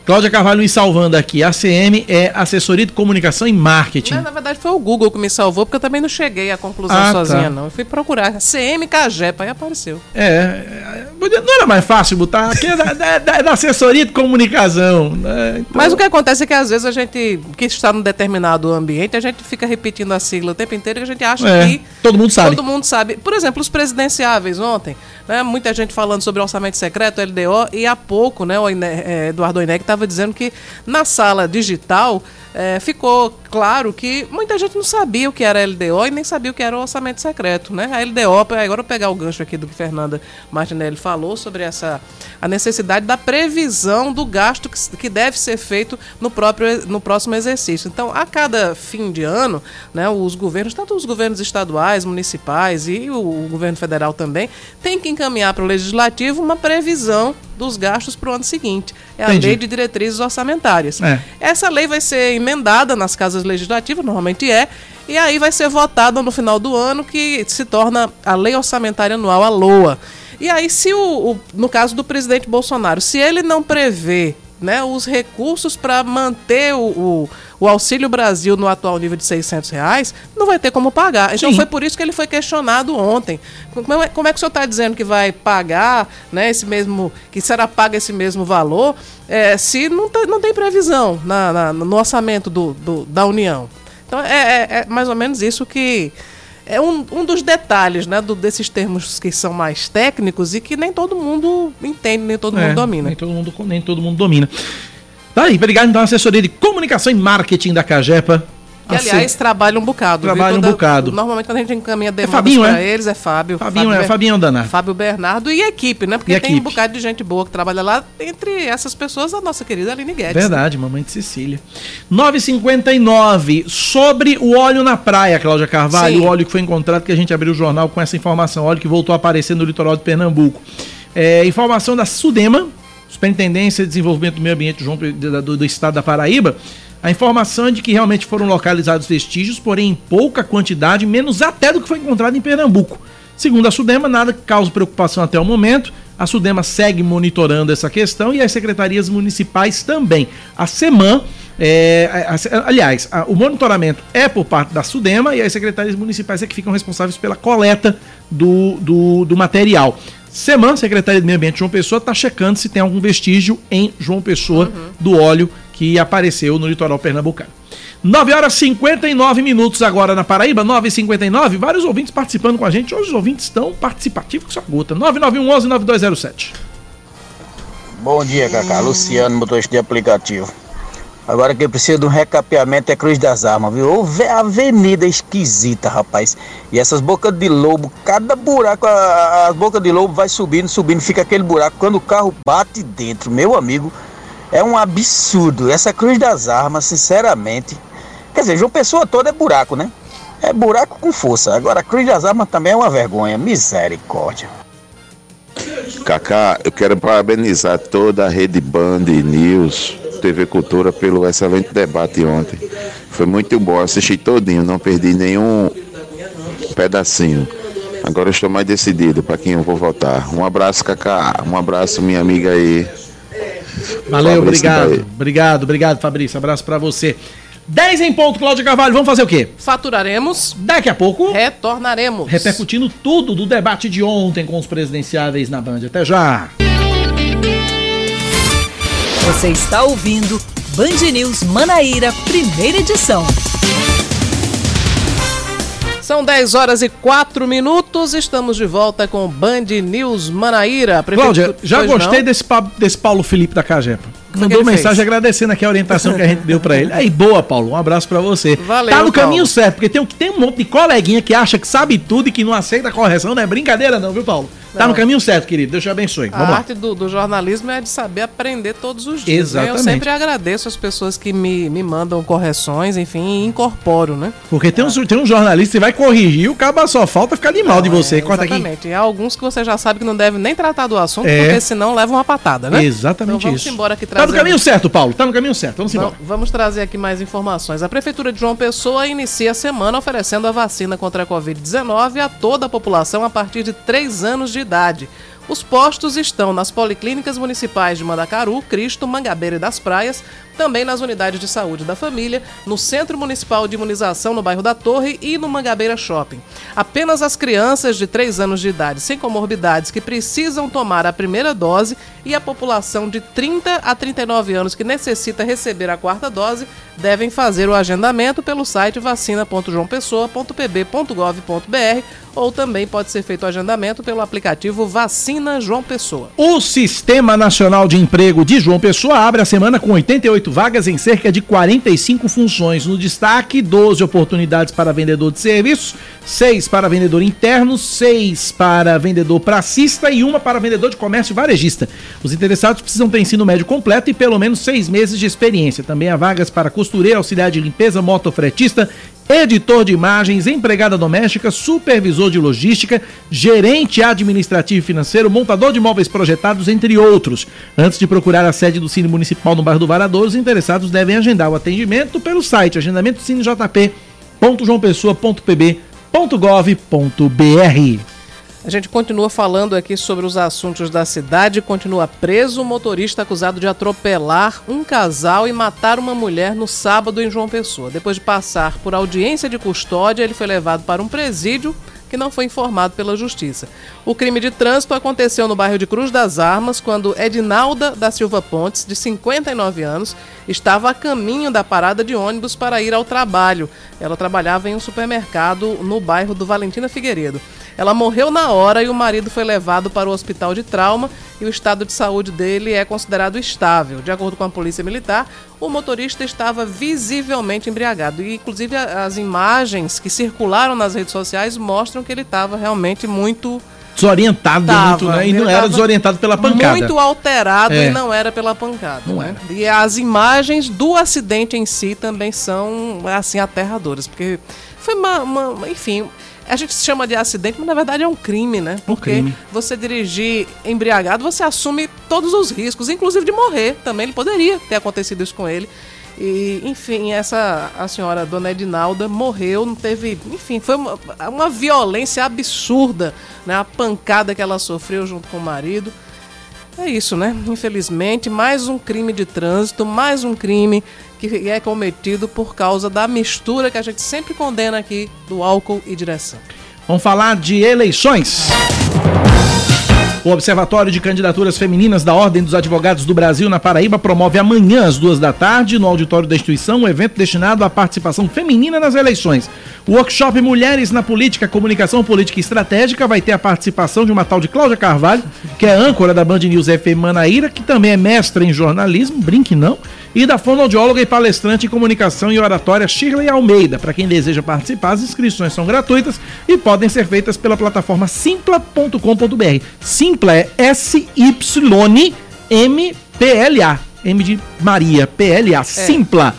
Cláudia Carvalho me salvando aqui. A CM é assessoria de comunicação e marketing. Não, na verdade foi o Google que me salvou, porque eu também não cheguei à conclusão ah, tá. sozinha, tá. não. Eu fui procurar. CM Cagepa, aí apareceu. É, não era mais fácil botar aqui é da, da, da, assessoria de comunicação. Né? Então... Mas o que acontece é que às vezes a gente, que está num determinado ambiente, a gente fica repetindo a sigla o tempo inteiro e a gente acha é, que. Todo mundo sabe. Todo mundo sabe. Por exemplo, os presidenciáveis ontem, né, muita gente falando sobre orçamento secreto, LDO, e há pouco, né, o é, Eduardo Oineg estava estava dizendo que na sala digital é, ficou claro que muita gente não sabia o que era LDO e nem sabia o que era o orçamento secreto, né? A LDO, agora eu pegar o gancho aqui do que Fernanda Martinelli falou sobre essa a necessidade da previsão do gasto que, que deve ser feito no próprio no próximo exercício. Então, a cada fim de ano, né, os governos, tanto os governos estaduais, municipais e o, o governo federal também, tem que encaminhar para o legislativo uma previsão dos gastos para o ano seguinte. É a Entendi. lei de diretrizes orçamentárias. É. Essa lei vai ser emendada nas casas legislativas, normalmente é, e aí vai ser votada no final do ano, que se torna a lei orçamentária anual, a LOA. E aí, se o, o no caso do presidente Bolsonaro, se ele não prevê né, os recursos para manter o, o, o, Auxílio Brasil no atual nível de 600 reais, não vai ter como pagar. Então Sim. foi por isso que ele foi questionado ontem. Como é, como é que o senhor está dizendo que vai pagar né, esse mesmo, que será pago esse mesmo valor, é, se não, tá, não tem previsão na, na, no orçamento do, do, da União? Então é, é, é mais ou menos isso que é um, um dos detalhes né, do, desses termos que são mais técnicos e que nem todo mundo entende, nem todo é, mundo domina. Nem todo mundo, nem todo mundo domina. Tá aí, obrigado então, assessoria de comunicação e marketing da Cagepa. Que, a aliás, ser- trabalha um bocado. Trabalha um Toda- bocado. Normalmente, quando a gente encaminha demandas Fabinho, pra é? eles, é Fábio. Fabinho, é, Ber- Fabinho é um danado. Fábio Bernardo e equipe, né? Porque E tem um equipe. bocado de gente boa que trabalha lá. Entre essas pessoas, a nossa querida Aline Guedes. né? Verdade, mamãe de Cecília. 9,59. Sobre o óleo na praia, Cláudia Carvalho, Sim. o óleo que foi encontrado, que a gente abriu o jornal com essa informação, óleo que voltou a aparecer no litoral de Pernambuco. É, informação da Sudema, Superintendência de Desenvolvimento do Meio Ambiente do, do, do Estado da Paraíba, a informação é de que realmente foram localizados vestígios, porém em pouca quantidade, menos até do que foi encontrado em Pernambuco. Segundo a Sudema, nada que cause preocupação até o momento. A Sudema segue monitorando essa questão e as secretarias municipais também. A SEMAN, é, aliás, a- o monitoramento é por parte da Sudema e as secretarias municipais é que ficam responsáveis pela coleta do, do, do material. SEMAN, Secretaria de Meio Ambiente de João Pessoa, está checando se tem algum vestígio em João Pessoa do óleo que apareceu no litoral pernambucano. 9 horas e 59 minutos agora na Paraíba, 9 e 59 Vários ouvintes participando com a gente. Hoje os ouvintes estão participativos que só gota. 991 11 9207. Bom dia, Cacá. Luciano, motorista de aplicativo. Agora quem precisa de um recapeamento é Cruz das Armas, viu? Vé- avenida esquisita, rapaz. E essas bocas de lobo, cada buraco, as bocas de lobo vai subindo, subindo, fica aquele buraco. Quando o carro bate dentro, meu amigo, é um absurdo. Essa Cruz das Armas, sinceramente. Quer dizer, João Pessoa toda é buraco, né? É buraco com força. Agora a Cruz das Armas também é uma vergonha. Misericórdia. Cacá, eu quero parabenizar toda a Rede Band News, TV Cultura, pelo excelente debate ontem. Foi muito bom, assisti todinho, não perdi nenhum pedacinho. Agora eu estou mais decidido para quem eu vou votar. Um abraço, Cacá. Um abraço, minha amiga aí. Valeu, Fabrício obrigado. Daí. Obrigado, obrigado, Fabrício. Abraço pra você. 10 em ponto, Cláudia Carvalho. Vamos fazer o quê? Faturaremos. Daqui a pouco. Retornaremos. Repercutindo tudo do debate de ontem com os presidenciáveis na Band. Até já. Você está ouvindo Band News Manaíra, primeira edição. São 10 horas e 4 minutos. Estamos de volta com Band News Manaíra. Prefeitura- Cláudia, já Pois gostei não? desse, desse Paulo Felipe da Cagepa. Mandou mensagem fez? agradecendo aqui a orientação que a gente deu pra ele. Aí, boa, Paulo. Um abraço pra você. Valeu, Tá no caminho Paulo. certo, porque tem, tem um monte de coleguinha que acha que sabe tudo e que não aceita a correção. Não é brincadeira, não, viu, Paulo? Tá no caminho certo, querido. Deus te abençoe. A Vamos lá. arte do, do jornalismo é de saber aprender todos os dias. né? Eu Exatamente. sempre agradeço as pessoas que me, me mandam correções, enfim, e incorporo, né? Porque tem um, tem um jornalista que vai corrigir, o cara só falta ficar de mal de você. Corta aqui. é, Exatamente. E há alguns que você já sabe que não deve nem tratar do assunto, É. porque senão leva uma patada, né? Exatamente então vamos isso. embora aqui Tá no caminho certo, Paulo. Tá no caminho certo. Vamos embora. Então, vamos trazer aqui mais informações. A Prefeitura de João Pessoa inicia a semana oferecendo a vacina contra a Covid-19 a toda a população a partir de 3 anos de idade. Os postos estão nas policlínicas municipais de Mandacaru, Cristo, Mangabeira e das Praias, também nas unidades de saúde da família, no Centro Municipal de Imunização no bairro da Torre e no Mangabeira Shopping. Apenas as crianças de 3 anos de idade sem comorbidades que precisam tomar a primeira dose e a população de 30 a 39 anos que necessita receber a quarta dose devem fazer o agendamento pelo site vacina.joaopessoa.pb.gov.br ou também pode ser feito o agendamento pelo aplicativo Vacina João Pessoa. O Sistema Nacional de Emprego de João Pessoa abre a semana com 88 vagas em cerca de 45 funções. No destaque, 12 oportunidades para vendedor de serviços, 6 para vendedor interno, 6 para vendedor pracista e uma para vendedor de comércio varejista. Os interessados precisam ter ensino médio completo e pelo menos 6 meses de experiência. Também há vagas para costureira, auxiliar de limpeza, motofretista, editor de imagens, empregada doméstica, supervisor de logística, gerente administrativo e financeiro, montador de móveis projetados, entre outros. Antes de procurar a sede do Cine Municipal no bairro do Varador, os interessados devem agendar o atendimento pelo site agendamentocineJP.joaopessoa.pb.gov.br. A gente continua falando aqui sobre os assuntos da cidade. Continua preso o motorista acusado de atropelar um casal e matar uma mulher no sábado em João Pessoa. Depois de passar por audiência de custódia, ele foi levado para um presídio que não foi informado pela justiça. O crime de trânsito aconteceu no bairro de Cruz das Armas, quando Edinalda da Silva Pontes, de 59 anos, estava a caminho da parada de ônibus para ir ao trabalho. Ela trabalhava em um supermercado no bairro do Valentina Figueiredo. Ela morreu na hora e o marido foi levado para o hospital de trauma e o estado de saúde dele é considerado estável. De acordo com a polícia militar, o motorista estava visivelmente embriagado. E, inclusive, as imagens que circularam nas redes sociais mostram que ele estava realmente muito desorientado tava, muito, né? E não era desorientado pela pancada. Muito alterado é. e não era pela pancada. Não né? era. E as imagens do acidente em si também são, assim, aterradoras. Porque foi uma, uma enfim, a gente chama de acidente, mas na verdade é um crime, né? Porque um crime. você dirigir embriagado, você assume todos os riscos, inclusive de morrer também. Ele poderia ter acontecido isso com ele. E, enfim, essa a senhora Dona Edinalda morreu, não teve. Enfim, foi uma, uma violência absurda, né? A pancada que ela sofreu junto com o marido. É isso, né? Infelizmente, mais um crime de trânsito, mais um crime que é cometido por causa da mistura que a gente sempre condena aqui do álcool e direção. Vamos falar de eleições. O Observatório de Candidaturas Femininas da Ordem dos Advogados do Brasil na Paraíba promove amanhã às duas da tarde, no auditório da instituição, um evento destinado à participação feminina nas eleições. O workshop Mulheres na Política, Comunicação Política e Estratégica vai ter a participação de uma tal de Cláudia Carvalho, que é âncora da Band News FM Manaíra, que também é mestra em jornalismo, brinque não, e da fonoaudióloga e palestrante em comunicação e oratória Shirley Almeida. Para quem deseja participar, as inscrições são gratuitas e podem ser feitas pela plataforma simpla.com.br. Simpla é S-Y-M-P-L-A. M de Maria, P-L-A. É. Simpla.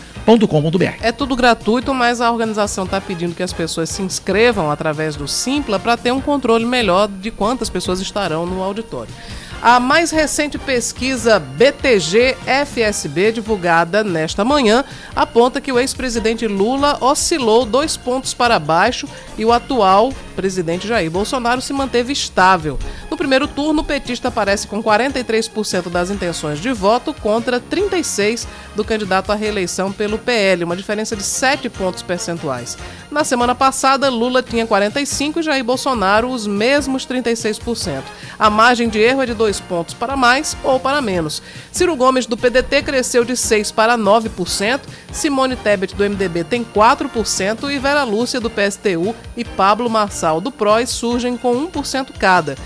É tudo gratuito, mas a organização está pedindo que as pessoas se inscrevam através do Simpla para ter um controle melhor de quantas pessoas estarão no auditório. A mais recente pesquisa BTG-FSB, divulgada nesta manhã, aponta que o ex-presidente Lula oscilou dois pontos para baixo e o atual presidente Jair Bolsonaro se manteve estável. No primeiro turno, o petista aparece com 43% das intenções de voto contra 36% do candidato à reeleição pelo PL, uma diferença de 7 pontos percentuais. Na semana passada, Lula tinha 45% e Jair Bolsonaro os mesmos 36%. A margem de erro é de 2 pontos para mais ou para menos. Ciro Gomes, do PDT, cresceu de 6% para 9%, Simone Tebet, do MDB, tem 4% e Vera Lúcia, do PSTU, e Pablo Marçal, do PROS, surgem com 1% cada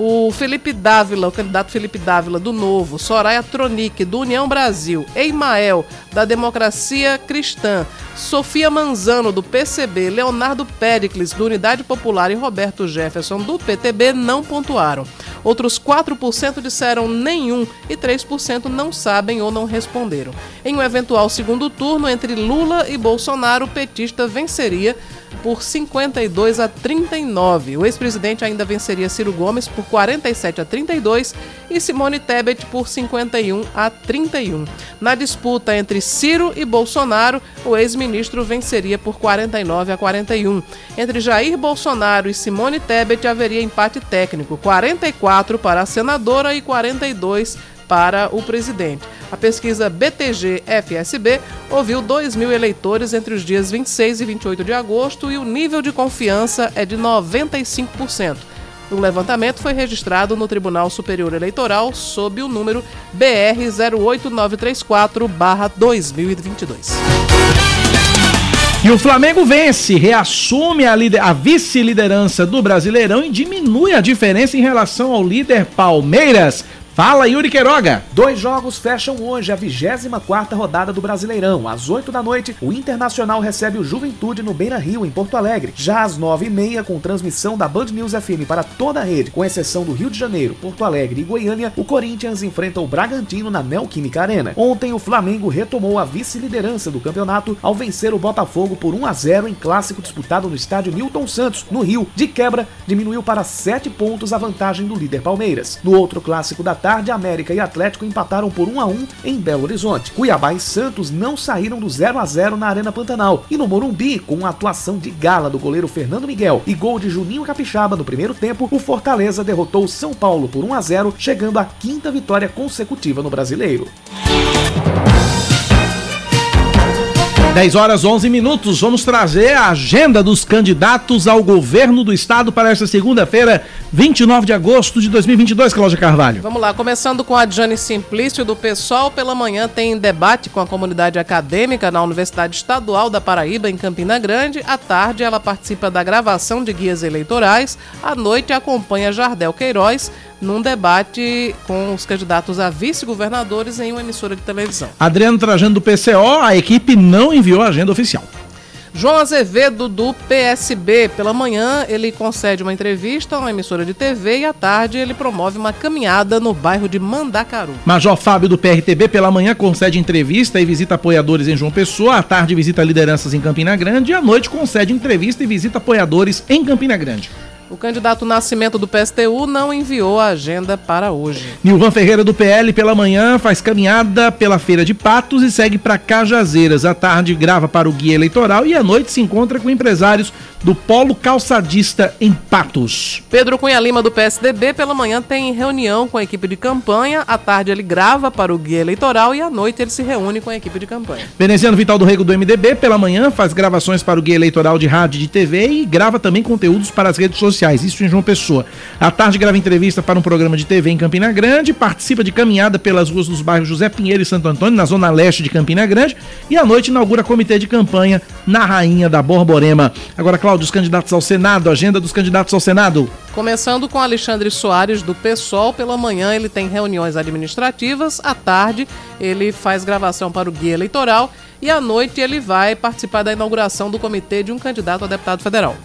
o Felipe Dávila, o candidato Felipe Dávila do Novo, Soraya Tronic, do União Brasil, Eimael, da Democracia Cristã, Sofia Manzano, do PCB, Leonardo Pericles, do Unidade Popular e Roberto Jefferson, do PTB, não pontuaram. Outros 4% disseram nenhum e 3% não sabem ou não responderam. Em um eventual segundo turno entre Lula e Bolsonaro, o petista venceria por 52 a 39. O ex-presidente ainda venceria Ciro Gomes por 47 a 32 e Simone Tebet por 51 a 31. Na disputa entre Ciro e Bolsonaro, o ex-ministro venceria por 49 a 41. Entre Jair Bolsonaro e Simone Tebet haveria empate técnico, 44 para a senadora e 42 para o presidente. A pesquisa BTG-FSB ouviu 2 mil eleitores entre os dias 26 e 28 de agosto e o nível de confiança é de 95%. O levantamento foi registrado no Tribunal Superior Eleitoral sob o número BR 08934-2022. E o Flamengo vence, reassume a, a vice-liderança do Brasileirão e diminui a diferença em relação ao líder Palmeiras. Fala, Yuri Queiroga! Dois jogos fecham hoje a 24ª rodada do Brasileirão. Às 8 da noite, o Internacional recebe o Juventude no Beira Rio, em Porto Alegre. Já às 9h30, com transmissão da Band News FM para toda a rede, com exceção do Rio de Janeiro, Porto Alegre e Goiânia, o Corinthians enfrenta o Bragantino na Neoquímica Arena. Ontem, o Flamengo retomou a vice-liderança do campeonato ao vencer o Botafogo por 1 a 0 em clássico disputado no estádio Newton Santos, no Rio. De quebra, diminuiu para 7 pontos a vantagem do líder Palmeiras. No outro clássico da tarde, tarde, América e Atlético empataram por 1 a 1 em Belo Horizonte. Cuiabá e Santos não saíram do 0 a 0 na Arena Pantanal. E no Morumbi, com a atuação de gala do goleiro Fernando Miguel e gol de Juninho Capixaba no primeiro tempo, o Fortaleza derrotou o São Paulo por 1 a 0, chegando à quinta vitória consecutiva no Brasileiro. 10 horas 11 minutos. Vamos trazer a agenda dos candidatos ao governo do estado para esta segunda-feira, 29 de agosto de 2022, Cláudia Carvalho. Vamos lá, começando com a Jane Simplício do PSOL. Pela manhã tem debate com a comunidade acadêmica na Universidade Estadual da Paraíba, em Campina Grande. À tarde, ela participa da gravação de guias eleitorais. À noite, acompanha Jardel Queiroz num debate com os candidatos a vice-governadores em uma emissora de televisão. Adriano Trajano do PCO, a equipe não enviou a agenda oficial. João Azevedo, do PSB. Pela manhã, ele concede uma entrevista a uma emissora de TV e à tarde ele promove uma caminhada no bairro de Mandacaru. Major Fábio, do PRTB, pela manhã concede entrevista e visita apoiadores em João Pessoa. À tarde, visita lideranças em Campina Grande. E à noite, concede entrevista e visita apoiadores em Campina Grande. O candidato Nascimento do PSTU não enviou a agenda para hoje. Nilvan Ferreira do PL pela manhã faz caminhada pela Feira de Patos e segue para Cajazeiras. À tarde grava para o Guia Eleitoral e à noite se encontra com empresários do Polo Calçadista em Patos. Pedro Cunha Lima do PSDB pela manhã tem reunião com a equipe de campanha. À tarde ele grava para o Guia Eleitoral e à noite ele se reúne com a equipe de campanha. Veneziano Vital do Rego do MDB pela manhã faz gravações para o Guia Eleitoral de rádio e de TV e grava também conteúdos para as redes sociais isso em João Pessoa. À tarde grava entrevista para um programa de TV em Campina Grande, participa de caminhada pelas ruas dos bairros José Pinheiro e Santo Antônio, na zona leste de Campina Grande, e à noite inaugura comitê de campanha na Rainha da Borborema. Agora, Cláudio, os candidatos ao Senado, agenda dos candidatos ao Senado. Começando com Alexandre Soares, do PSOL. Pela manhã ele tem reuniões administrativas, à tarde ele faz gravação para o Guia Eleitoral e à noite ele vai participar da inauguração do comitê de um candidato a deputado federal.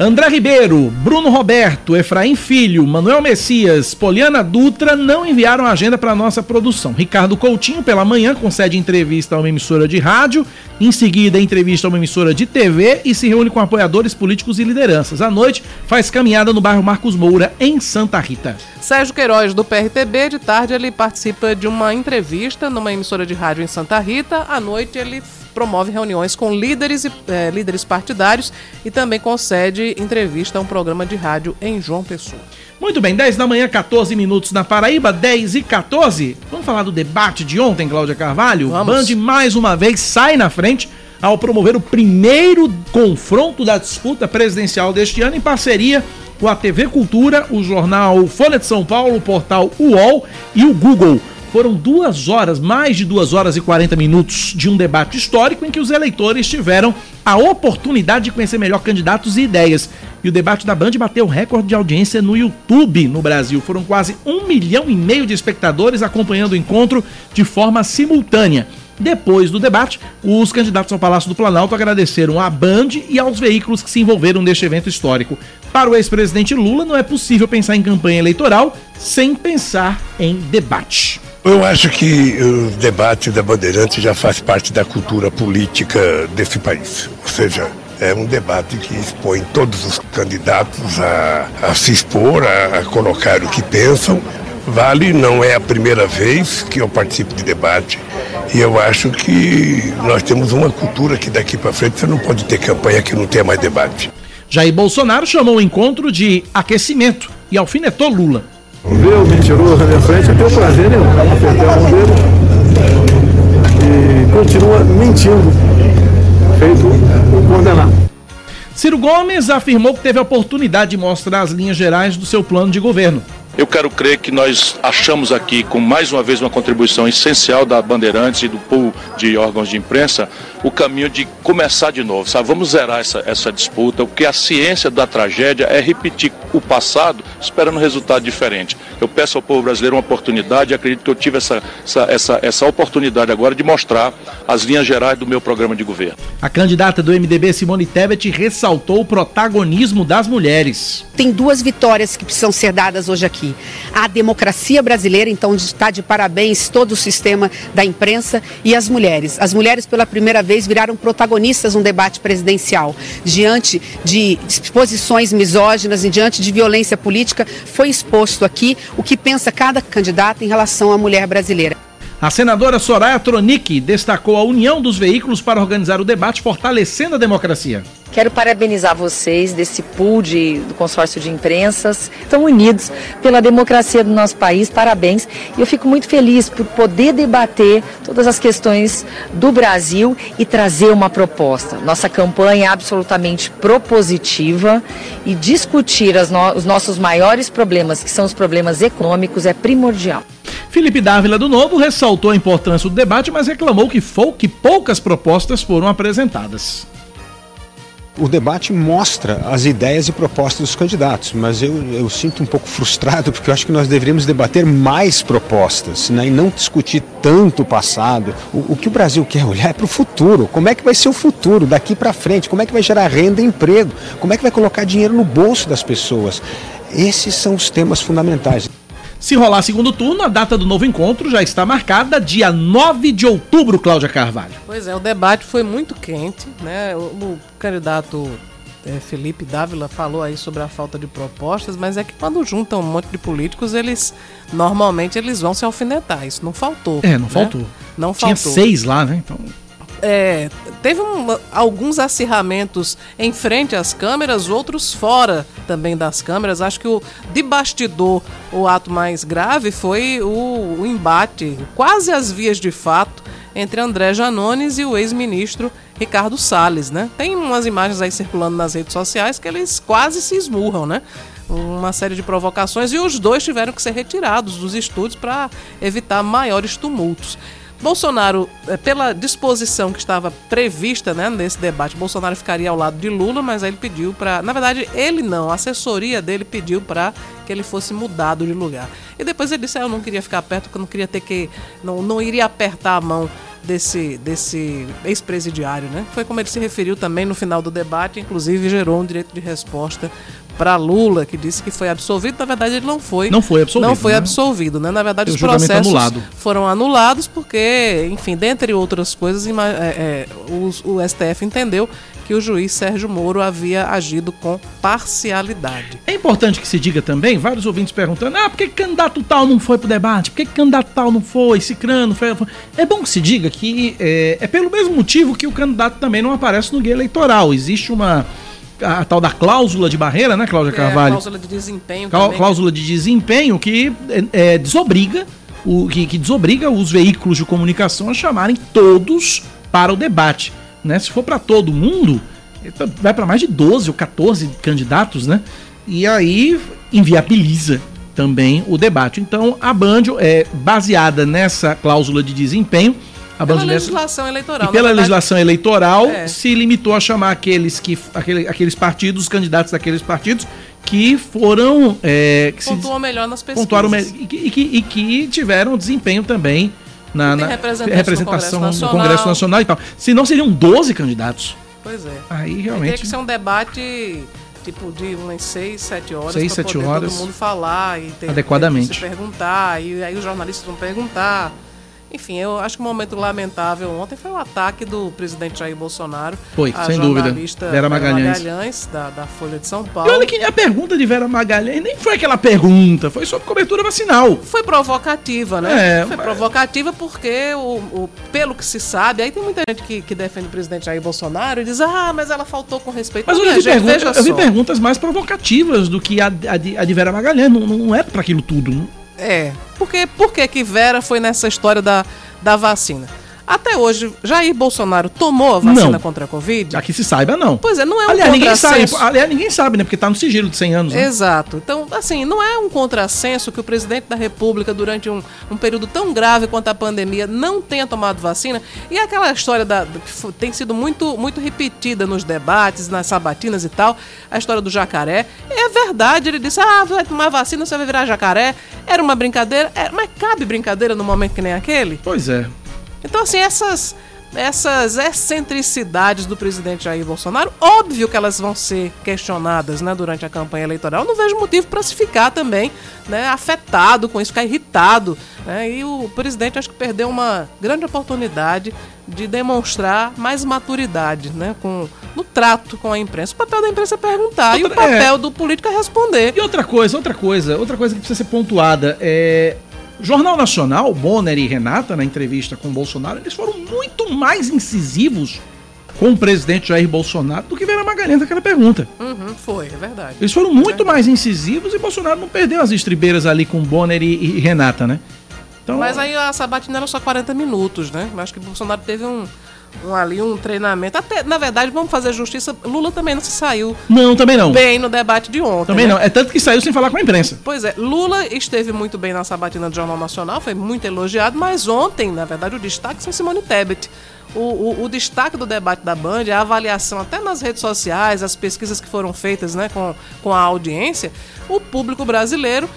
André Ribeiro, Bruno Roberto, Efraim Filho, Manuel Messias, Poliana Dutra não enviaram agenda para nossa produção. Ricardo Coutinho, pela manhã, concede entrevista a uma emissora de rádio, em seguida, entrevista a uma emissora de TV e se reúne com apoiadores políticos e lideranças. À noite, faz caminhada no bairro Marcos Moura, em Santa Rita. Sérgio Queiroz, do PRTB, de tarde ele participa de uma entrevista numa emissora de rádio em Santa Rita. À noite, ele promove reuniões com líderes, e, é, líderes partidários e também concede entrevista a um programa de rádio em João Pessoa. Muito bem, 10 da manhã, 14 minutos na Paraíba, 10 e 14. Vamos falar do debate de ontem, Cláudia Carvalho? Vamos. Band mais uma vez sai na frente ao promover o primeiro confronto da disputa presidencial deste ano em parceria com a TV Cultura, o jornal Folha de São Paulo, o portal UOL e o Google. Foram duas horas, mais de duas horas e 40 minutos de um debate histórico em que os eleitores tiveram a oportunidade de conhecer melhor candidatos e ideias. E o debate da Band bateu recorde de audiência no YouTube no Brasil. Foram quase um milhão e meio de espectadores acompanhando o encontro de forma simultânea. Depois do debate, os candidatos ao Palácio do Planalto agradeceram à Band e aos veículos que se envolveram neste evento histórico. Para o ex-presidente Lula, não é possível pensar em campanha eleitoral sem pensar em debate. Eu acho que o debate da Bandeirante já faz parte da cultura política desse país. Ou seja, é um debate que expõe todos os candidatos a, a se expor, a, a colocar o que pensam. Vale, não é a primeira vez que eu participo de debate. E eu acho que nós temos uma cultura que daqui para frente você não pode ter campanha que não tenha mais debate. Jair Bolsonaro chamou o encontro de aquecimento e alfinetou Lula. Ver o mentiroso na minha frente, eu tenho prazer em apertar a mão dele e continua mentindo, feito um condenado. Ciro Gomes afirmou que teve a oportunidade de mostrar as linhas gerais do seu plano de governo. Eu quero crer que nós achamos aqui, com mais uma vez uma contribuição essencial da Bandeirantes e do pool de órgãos de imprensa, o caminho de começar de novo. Sabe? Vamos zerar essa, essa disputa. O que a ciência da tragédia é repetir o passado esperando um resultado diferente. Eu peço ao povo brasileiro uma oportunidade e acredito que eu tive essa, essa, essa, essa oportunidade agora de mostrar as linhas gerais do meu programa de governo. A candidata do MDB, Simone Tebet, ressaltou o protagonismo das mulheres. Tem duas vitórias que precisam ser dadas hoje aqui. A democracia brasileira, então está de parabéns todo o sistema da imprensa e as mulheres. As mulheres pela primeira vez viraram protagonistas no debate presidencial. Diante de posições misóginas e diante de violência política, foi exposto aqui o que pensa cada candidato em relação à mulher brasileira. A senadora Soraya Tronic destacou a união dos veículos para organizar o debate, fortalecendo a democracia. Quero parabenizar vocês desse pool de, do consórcio de imprensas, estão unidos pela democracia do nosso país, parabéns. E eu fico muito feliz por poder debater todas as questões do Brasil e trazer uma proposta. Nossa campanha é absolutamente propositiva e discutir no, os nossos maiores problemas, que são os problemas econômicos, é primordial. Felipe Dávila do Novo ressaltou a importância do debate, mas reclamou que, que poucas propostas foram apresentadas o debate mostra as ideias e propostas dos candidatos, mas eu, eu sinto um pouco frustrado porque eu acho que nós deveríamos debater mais propostas né, e não discutir tanto o passado. O, o que o Brasil quer olhar é para o futuro. Como é que vai ser o futuro daqui para frente? Como é que vai gerar renda e emprego? Como é que vai colocar dinheiro no bolso das pessoas? Esses são os temas fundamentais. Se rolar segundo turno, a data do novo encontro já está marcada, dia 9 de outubro, Cláudia Carvalho. Pois é, o debate foi muito quente, né? O, o candidato é, Felipe Dávila falou aí sobre a falta de propostas, mas é que quando juntam um monte de políticos, eles normalmente eles vão se alfinetar. Isso não faltou. É, não né? faltou. Não Tinha faltou. seis lá, né? Então é, teve um, alguns acirramentos em frente às câmeras, outros fora também das câmeras. Acho que o de bastidor, o ato mais grave foi o, o embate, quase as vias de fato, entre André Janones e o ex-ministro Ricardo Salles, né? Tem umas imagens aí circulando nas redes sociais que eles quase se esmurram, né? Uma série de provocações e os dois tiveram que ser retirados dos estúdios para evitar maiores tumultos. Bolsonaro, eh, pela disposição que estava prevista né, nesse debate, Bolsonaro ficaria ao lado de Lula, mas aí ele pediu para. Na verdade, ele não, a assessoria dele pediu para que ele fosse mudado de lugar. E depois ele disse: ah, Eu não queria ficar perto, porque eu não queria ter que. Não, não iria apertar a mão desse, desse ex-presidiário, né? Foi como ele se referiu também no final do debate, inclusive gerou um direito de resposta para Lula, que disse que foi absolvido. Na verdade, ele não foi. Não foi absolvido. Não foi né? absolvido, né? Na verdade, o os processos anulado. foram anulados porque, enfim, dentre outras coisas, é, é, o, o STF entendeu que o juiz Sérgio Moro havia agido com parcialidade. É importante que se diga também, vários ouvintes perguntando, ah, por que candidato tal não foi pro debate? Por que candidato tal não foi? Cicrano foi... É bom que se diga que é, é pelo mesmo motivo que o candidato também não aparece no guia eleitoral. Existe uma a, tal da cláusula de barreira, né, Cláudia Carvalho? É, cláusula de desempenho. Clá, cláusula de desempenho que é, é, desobriga o que, que, desobriga os veículos de comunicação a chamarem todos para o debate, né? Se for para todo mundo, vai para mais de 12 ou 14 candidatos, né? E aí inviabiliza também o debate. Então a Band é baseada nessa cláusula de desempenho a pela legislação eleitoral. E pela verdade, legislação eleitoral é. se limitou a chamar aqueles, que, aquele, aqueles partidos, os candidatos daqueles partidos que foram. É, que Pontuam se, melhor nas pesquisas. Me, e, que, e, que, e que tiveram desempenho também na, na representação, no Congresso, no Congresso Nacional e tal. Se não seriam 12 candidados. Pois é. Aí realmente. Teria que ser um debate tipo de umas 6, 7 horas 6, 7 poder horas todo mundo falar e ter, adequadamente. Ter se perguntar, e aí os jornalistas vão perguntar. Enfim, eu acho que um momento lamentável ontem foi o ataque do presidente Jair Bolsonaro. Foi, sem dúvida. Vera Magalhães, Magalhães da, da, Folha de São Paulo. E olha que a pergunta de Vera Magalhães nem foi aquela pergunta, foi sobre cobertura vacinal. Foi provocativa, né? É, foi mas... provocativa porque, o, o, pelo que se sabe, aí tem muita gente que, que defende o presidente Jair Bolsonaro e diz, ah, mas ela faltou com respeito. Mas eu, vi, gente, pergunta, eu vi perguntas mais provocativas do que a, a, de, a de Vera Magalhães, não, não é para aquilo tudo. Não? É. Porque, por que, que Vera foi nessa história da, da vacina? Até hoje, Jair Bolsonaro tomou a vacina não. contra a Covid? Aqui se saiba, não. Pois é, não é um aliás, ninguém sabe, aliás, ninguém sabe, né? Porque está no sigilo de 100 anos. Né? Exato. Então, assim, não é um contrassenso que o presidente da República, durante um, um período tão grave quanto a pandemia, não tenha tomado vacina. E aquela história da, que tem sido muito, muito repetida nos debates, nas sabatinas e tal, a história do jacaré. É verdade, ele disse, ah, vai tomar vacina, você vai virar jacaré. Era uma brincadeira. É, mas cabe brincadeira no momento que nem aquele? Pois é. Então, assim, essas, essas excentricidades do presidente Jair Bolsonaro, óbvio que elas vão ser questionadas né, durante a campanha eleitoral. Eu não vejo motivo para se ficar também né, afetado com isso, ficar irritado. Né? E o presidente acho que perdeu uma grande oportunidade de demonstrar mais maturidade né, com, no trato com a imprensa. O papel da imprensa é perguntar outra, e o papel é... do político é responder. E outra coisa, outra coisa, outra coisa que precisa ser pontuada é Jornal Nacional, Bonner e Renata, na entrevista com o Bolsonaro, eles foram muito mais incisivos com o presidente Jair Bolsonaro do que Vera Magalhães naquela pergunta. Uhum, foi, é verdade. Eles foram muito mais incisivos e Bolsonaro não perdeu as estribeiras ali com Bonner e, e Renata, né? Então, Mas aí a sabatina era só 40 minutos, né? Eu acho que o Bolsonaro teve um, um ali um treinamento. Até, na verdade, vamos fazer justiça. Lula também não se saiu. Não, também não. Bem no debate de ontem. Também né? não. É tanto que saiu sem falar com a imprensa. Pois é, Lula esteve muito bem na sabatina do Jornal Nacional, foi muito elogiado, mas ontem, na verdade, o destaque foi Simone Tebet. O, o, o, destaque do debate da Band, a avaliação até nas redes sociais, as pesquisas que foram feitas né, com, com a audiência, o público brasileiro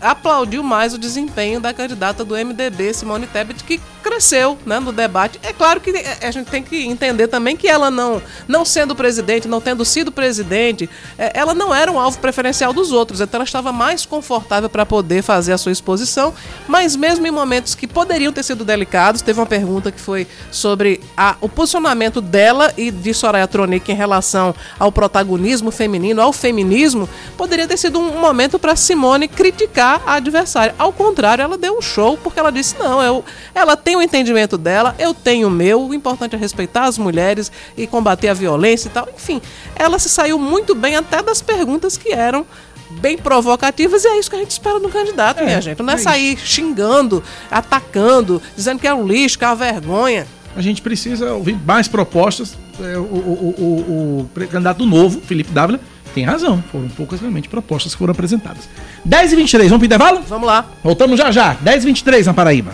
aplaudiu mais o desempenho da candidata do MDB, Simone Tebet, que cresceu né, no debate. É claro que a gente tem que entender também que ela não, não sendo presidente, não tendo sido presidente, é, ela não era um alvo preferencial dos outros, então ela estava mais confortável para poder fazer a sua exposição, mas mesmo em momentos que poderiam ter sido delicados, teve uma pergunta que foi sobre a, o posicionamento dela e de Soraya Tronic em relação ao protagonismo feminino, ao feminismo, poderia ter sido um momento para Simone criticar a adversária. Ao contrário, ela deu um show porque ela disse: não, eu, ela tem o entendimento dela, eu tenho o meu, o importante é respeitar as mulheres e combater a violência e tal. Enfim, ela se saiu muito bem até das perguntas que eram bem provocativas e é isso que a gente espera do candidato, é, minha gente. Não é, é sair isso. xingando, atacando, dizendo que é um lixo, que é uma vergonha. A gente precisa ouvir mais propostas. É, o, o, o, o, candidato novo, Felipe Dávila, tem razão. Foram poucas realmente propostas que foram apresentadas. 10 e 23 vamos pro intervalo? Vamos lá. Voltamos já já. 10 e 23 na Paraíba.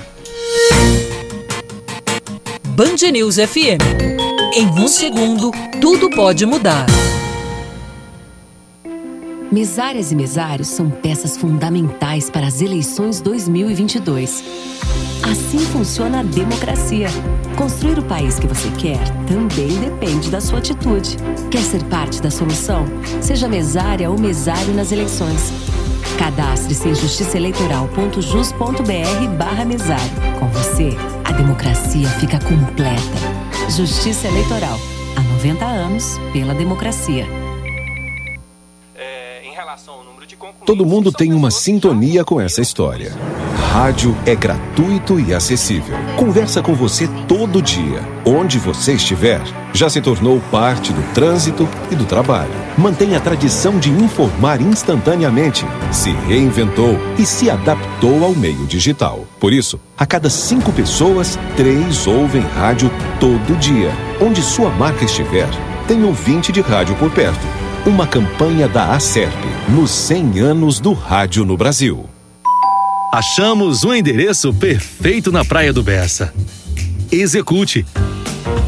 Band News FM. Em um segundo, tudo pode mudar. Mesárias e mesários são peças fundamentais para as eleições 2022. Assim funciona a democracia. Construir o país que você quer também depende da sua atitude. Quer ser parte da solução? Seja mesária ou mesário nas eleições. Cadastre-se em justiçaeleitoral.jus.br barra mesário. Com você, a democracia fica completa. Justiça Eleitoral. Há 90 anos pela democracia. Todo mundo tem uma sintonia com essa história. Rádio é gratuito e acessível. Conversa com você todo dia, onde você estiver. Já se tornou parte do trânsito e do trabalho. Mantém a tradição de informar instantaneamente. Se reinventou e se adaptou ao meio digital. Por isso, a cada cinco pessoas, três ouvem rádio todo dia. Onde sua marca estiver, tem ouvinte de rádio por perto. Uma campanha da Acerp, nos 100 anos do rádio no Brasil. Achamos um endereço perfeito na Praia do Bessa. Execute.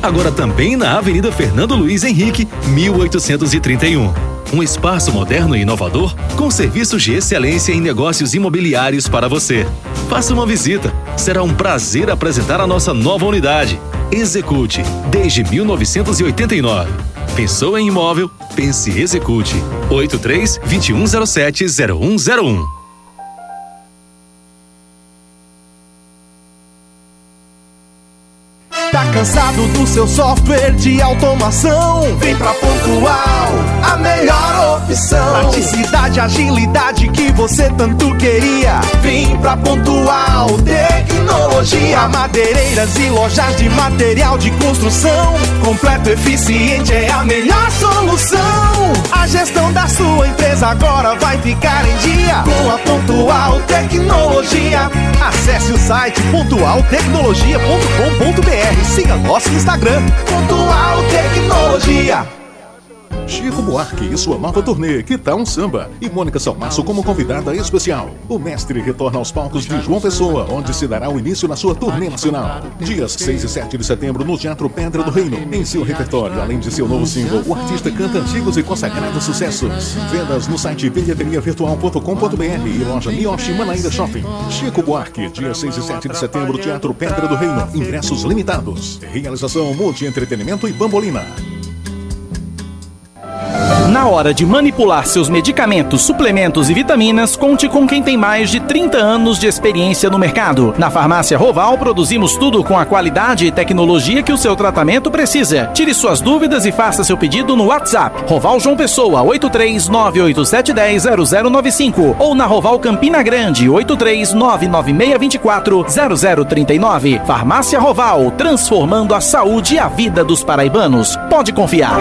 Agora também na Avenida Fernando Luiz Henrique, 1831. Um espaço moderno e inovador com serviços de excelência em negócios imobiliários para você. Faça uma visita. Será um prazer apresentar a nossa nova unidade. Execute desde 1989. Pensou em imóvel? Pense execute. 83 2107 0101. Cansado do seu software de automação? Vem pra Pontual, a melhor opção. Praticidade, agilidade que você tanto queria. Vem pra Pontual Tecnologia. Madeireiras e lojas de material de construção. Completo, eficiente é a melhor solução. A gestão da sua empresa agora vai ficar em dia com a Pontual Tecnologia. Acesse o site pontualtecnologia.com.br Siga nosso Instagram, Pontual Tecnologia. Chico Buarque e sua nova turnê, Que Tá um Samba, e Mônica Salmaço como convidada especial. O mestre retorna aos palcos de João Pessoa, onde se dará o início na sua turnê nacional. Dias 6 e 7 de setembro no Teatro Pedra do Reino. Em seu repertório, além de seu novo single, o artista canta antigos e consagrados sucessos. Vendas no site bilheteriavirtual.com.br e loja Miyoshi Manaíra Shopping. Chico Buarque, dia 6 e 7 de setembro, Teatro Pedra do Reino. Ingressos limitados. Realização Multi Entretenimento e Bambolina. Na hora de manipular seus medicamentos, suplementos e vitaminas, conte com quem tem mais de 30 anos de experiência no mercado. Na Farmácia Roval, produzimos tudo com a qualidade e tecnologia que o seu tratamento precisa. Tire suas dúvidas e faça seu pedido no WhatsApp. Roval João Pessoa, 83987100095 ou na Roval Campina Grande, 83996240039. Farmácia Roval, transformando a saúde e a vida dos paraibanos. Pode confiar.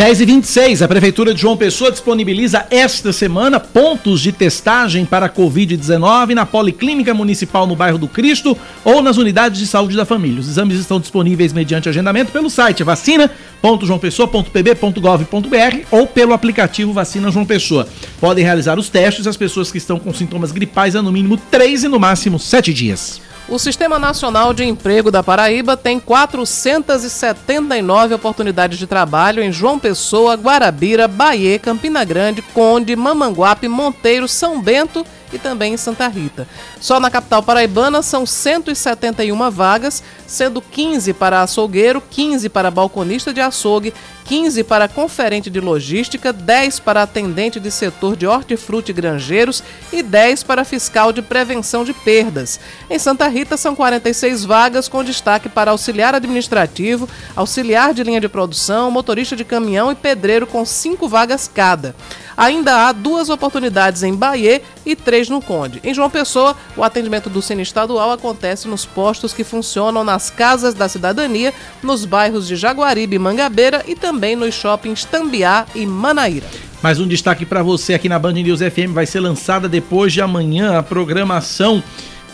10 e 26 a Prefeitura de João Pessoa disponibiliza esta semana pontos de testagem para a Covid-19 na Policlínica Municipal no bairro do Cristo ou nas unidades de saúde da família. Os exames estão disponíveis mediante agendamento pelo site vacina.joaopessoa.pb.gov.br ou pelo aplicativo Vacina João Pessoa. Podem realizar os testes as pessoas que estão com sintomas gripais há no mínimo 3 e no máximo 7 dias. O Sistema Nacional de Emprego da Paraíba tem 479 oportunidades de trabalho em João Pessoa, Guarabira, Bahia, Campina Grande, Conde, Mamanguape, Monteiro, São Bento e também em Santa Rita. Só na capital paraibana são 171 vagas, sendo 15 para açougueiro, 15 para balconista de açougue, 15 para conferente de logística, 10 para atendente de setor de hortifruti e granjeiros e 10 para fiscal de prevenção de perdas. Em Santa Rita são 46 vagas com destaque para auxiliar administrativo, auxiliar de linha de produção, motorista de caminhão e pedreiro com 5 vagas cada. Ainda há duas oportunidades em Bahia e três no Conde. Em João Pessoa, o atendimento do Cine Estadual acontece nos postos que funcionam nas casas da cidadania, nos bairros de Jaguaribe e Mangabeira e também nos shoppings Tambiá e Manaíra. Mais um destaque para você aqui na Band News FM vai ser lançada depois de amanhã a programação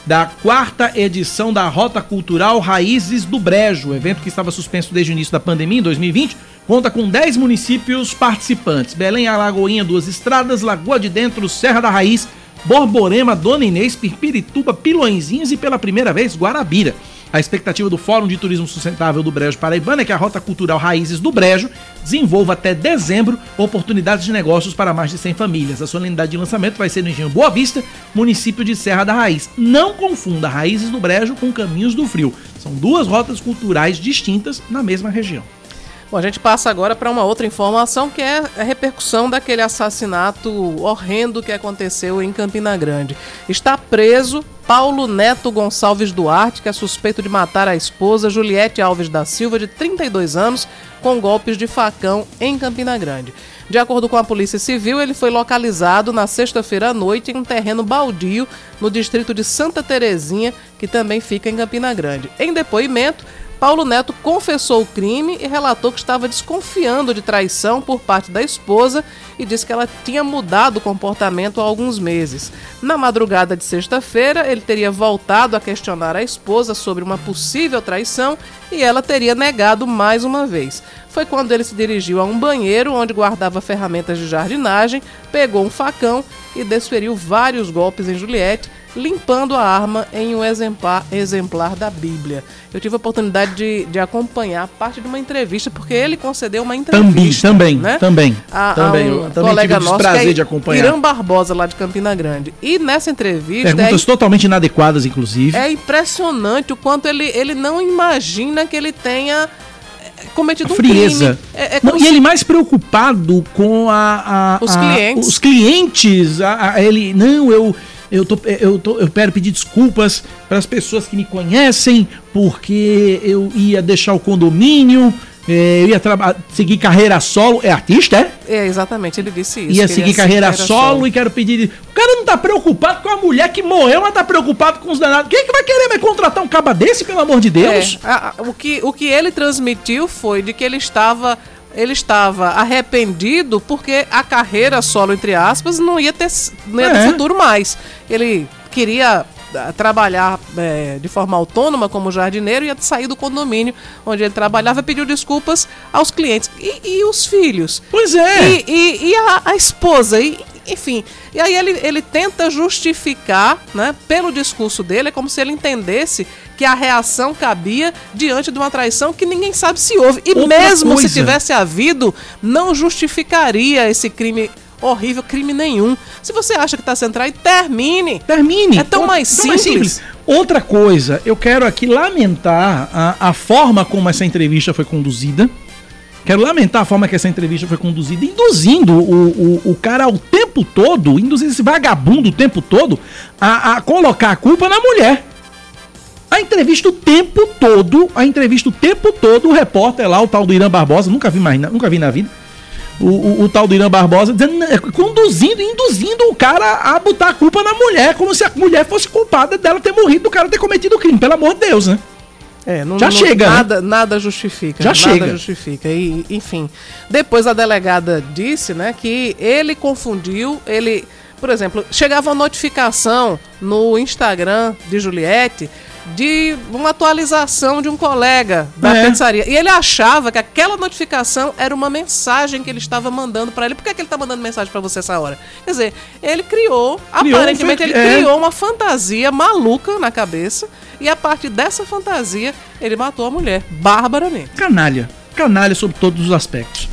da quarta edição da Rota Cultural Raízes do Brejo, evento que estava suspenso desde o início da pandemia em 2020 conta com 10 municípios participantes: Belém, Alagoinha, Duas Estradas, Lagoa de Dentro, Serra da Raiz, Borborema, Dona Inês, Pirpirituba, Pilõezinhos e pela primeira vez Guarabira. A expectativa do Fórum de Turismo Sustentável do Brejo Paraibano é que a Rota Cultural Raízes do Brejo desenvolva até dezembro oportunidades de negócios para mais de 100 famílias. A solenidade de lançamento vai ser no Engenho Boa Vista, município de Serra da Raiz. Não confunda Raízes do Brejo com Caminhos do Frio. São duas rotas culturais distintas na mesma região. Bom, a gente passa agora para uma outra informação que é a repercussão daquele assassinato horrendo que aconteceu em Campina Grande. Está preso Paulo Neto Gonçalves Duarte, que é suspeito de matar a esposa Juliette Alves da Silva, de 32 anos, com golpes de facão em Campina Grande. De acordo com a Polícia Civil, ele foi localizado na sexta-feira à noite em um terreno baldio no distrito de Santa Terezinha, que também fica em Campina Grande. Em depoimento, Paulo Neto confessou o crime e relatou que estava desconfiando de traição por parte da esposa e disse que ela tinha mudado o comportamento há alguns meses. Na madrugada de sexta-feira, ele teria voltado a questionar a esposa sobre uma possível traição e ela teria negado mais uma vez. Foi quando ele se dirigiu a um banheiro onde guardava ferramentas de jardinagem, pegou um facão e desferiu vários golpes em Juliette limpando a arma em um exemplar, exemplar da Bíblia. Eu tive a oportunidade de, de acompanhar parte de uma entrevista, porque ele concedeu uma entrevista. Também, né? também, A, também. A um eu também colega tive o nosso, desprazer que é de acompanhar. Irã Barbosa, lá de Campina Grande. E nessa entrevista. Perguntas é, totalmente inadequadas, inclusive. é impressionante o quanto ele, ele não imagina que ele tenha eh, cometido um frieza. crime. É, é Não, e ele mais preocupado com a, a- Os a- clientes. os clientes. a- a- ele não, eu eu tô, eu tô, eu quero pedir desculpas para as pessoas que me conhecem porque eu ia deixar o condomínio, eh, eu ia seguir carreira solo. É artista, é? É, exatamente, ele disse isso. ia que ele seguir carreira solo e quero pedir. O cara não tá preocupado com a mulher que morreu, mas tá preocupado com os danados. Quem é que vai querer me contratar um caba desse, pelo amor de Deus? É, a- a- o, que, o que ele transmitiu foi de que ele estava ele estava arrependido porque a carreira solo entre aspas não ia ter não ia ter É. futuro mais. Ele queria trabalhar é, de forma autônoma como jardineiro e ia sair do condomínio onde ele trabalhava e pediu desculpas aos clientes e, e os filhos. Pois é. E, e- e a, a esposa e enfim. E aí ele, ele tenta justificar, né, pelo discurso dele, é como se ele entendesse que a reação cabia diante de uma traição que ninguém sabe se houve. E Outra mesmo coisa. se tivesse havido, não justificaria esse crime horrível, crime nenhum. Se você acha que está sendo traído, termine. Termine. É tão mais Tão simples. Outra coisa, eu quero aqui lamentar a, a forma como essa entrevista foi conduzida. Quero lamentar a forma que essa entrevista foi conduzida, induzindo o, o, o cara o tempo todo, induzindo esse vagabundo o tempo todo a, a colocar a culpa na mulher. A entrevista o tempo todo, a entrevista o tempo todo, o repórter lá, o tal do Irã Barbosa, nunca vi mais, nunca vi na vida. O, o- o tal do Irã Barbosa dizendo, né, conduzindo, induzindo o cara a botar a culpa na mulher, como se a mulher fosse culpada dela ter morrido, do cara ter cometido o crime, pelo amor de Deus, né? É, não, Já não- chega, né? Nada, nada justifica. Já nada chega. justifica. E, enfim, depois a delegada disse, né, que ele confundiu, ele, por exemplo, chegava uma notificação no Instagram de Juliette de uma atualização de um colega da É. pizzaria. E ele achava que aquela notificação era uma mensagem que ele estava mandando para ele. Por que, que ele tá mandando mensagem para você essa hora? Quer dizer, ele criou, Criou um aparentemente fe- ele é. criou uma fantasia maluca na cabeça e a partir dessa fantasia ele matou a mulher barbaramente. Canalha. Canalha sob todos os aspectos.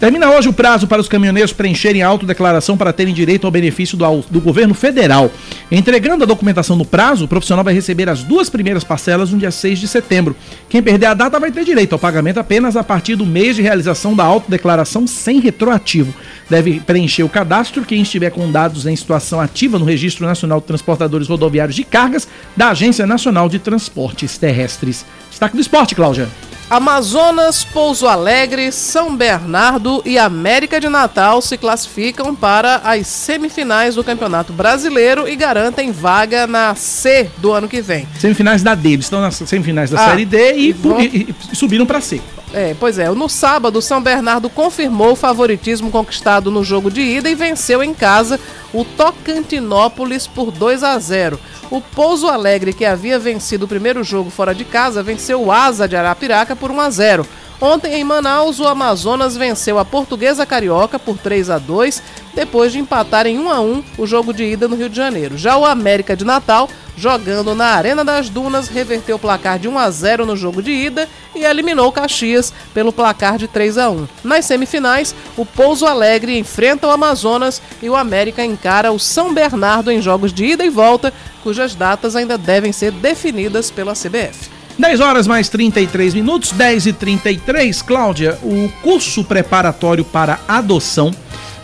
Termina hoje o prazo para os caminhoneiros preencherem a autodeclaração para terem direito ao benefício do, do governo federal. Entregando a documentação no prazo, o profissional vai receber as duas primeiras parcelas no dia 6 de setembro. Quem perder a data vai ter direito ao pagamento apenas a partir do mês de realização da autodeclaração sem retroativo. Deve preencher o cadastro quem estiver com dados em situação ativa no Registro Nacional de Transportadores Rodoviários de Cargas da Agência Nacional de Transportes Terrestres. Destaque do esporte, Cláudia. Amazonas, Pouso Alegre, São Bernardo e América de Natal se classificam para as semifinais do Campeonato Brasileiro e garantem vaga na C do ano que vem. Semifinais da D, eles estão nas semifinais da Ah, Série D e, vão- e- e subiram pra C. É, pois é, no sábado, São Bernardo confirmou o favoritismo conquistado no jogo de ida e venceu em casa o Tocantinópolis por 2 a 0. O Pouso Alegre, que havia vencido o primeiro jogo fora de casa, venceu o Asa de Arapiraca por 1 a 0. Ontem em Manaus, o Amazonas venceu a Portuguesa Carioca por 3 a 2, depois de empatar em 1 a 1 o jogo de ida no Rio de Janeiro. Já o América de Natal, jogando na Arena das Dunas, reverteu o placar de 1 a 0 no jogo de ida e eliminou o Caxias pelo placar de 3 a 1. Nas semifinais, o Pouso Alegre enfrenta o Amazonas e o América encara o São Bernardo em jogos de ida e volta, cujas datas ainda devem ser definidas pela CBF. 10 horas mais 33 minutos, 10 e 33. Cláudia, o curso preparatório para adoção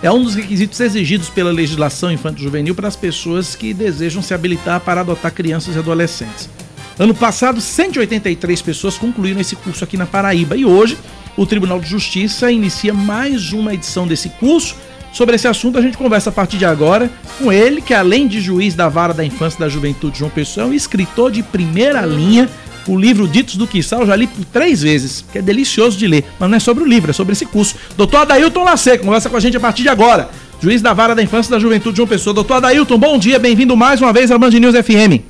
é um dos requisitos exigidos pela legislação infanto-juvenil para as pessoas que desejam se habilitar para adotar crianças e adolescentes. Ano passado, 183 pessoas concluíram esse curso aqui na Paraíba e hoje o Tribunal de Justiça inicia mais uma edição desse curso. Sobre esse assunto, a gente conversa a partir de agora com ele, que além de juiz da Vara da Infância e da Juventude João Pessoa, é um escritor de primeira linha. O livro Ditos do Quissal eu já li por três vezes, que é delicioso de ler, mas não é sobre o livro, é sobre esse curso. Doutor Adailton Lacer, conversa com a gente a partir de agora. Juiz da Vara da Infância e da Juventude João Pessoa. Doutor Adailton, bom dia, bem-vindo mais uma vez à Band News FM.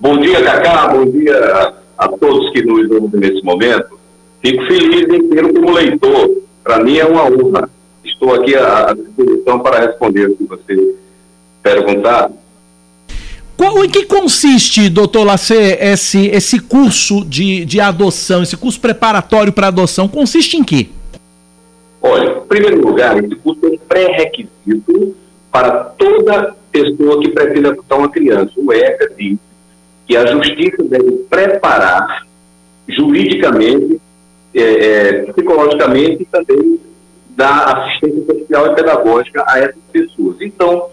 Bom dia, Cacá. Bom dia a, todos que nos ouvem nesse momento. Fico feliz em tê-lo como leitor. Para mim é uma honra. Estou aqui à disposição para responder o que você perguntar. Qual, em que consiste, doutor Lacer, esse, esse curso de, de adoção, esse curso preparatório para adoção? Consiste em quê? Olha, em primeiro lugar, esse curso é um pré-requisito para toda pessoa que pretende adotar uma criança. O ECA diz que a justiça deve preparar juridicamente, eh, eh, psicologicamente e também dar assistência social e pedagógica a essas pessoas. Então,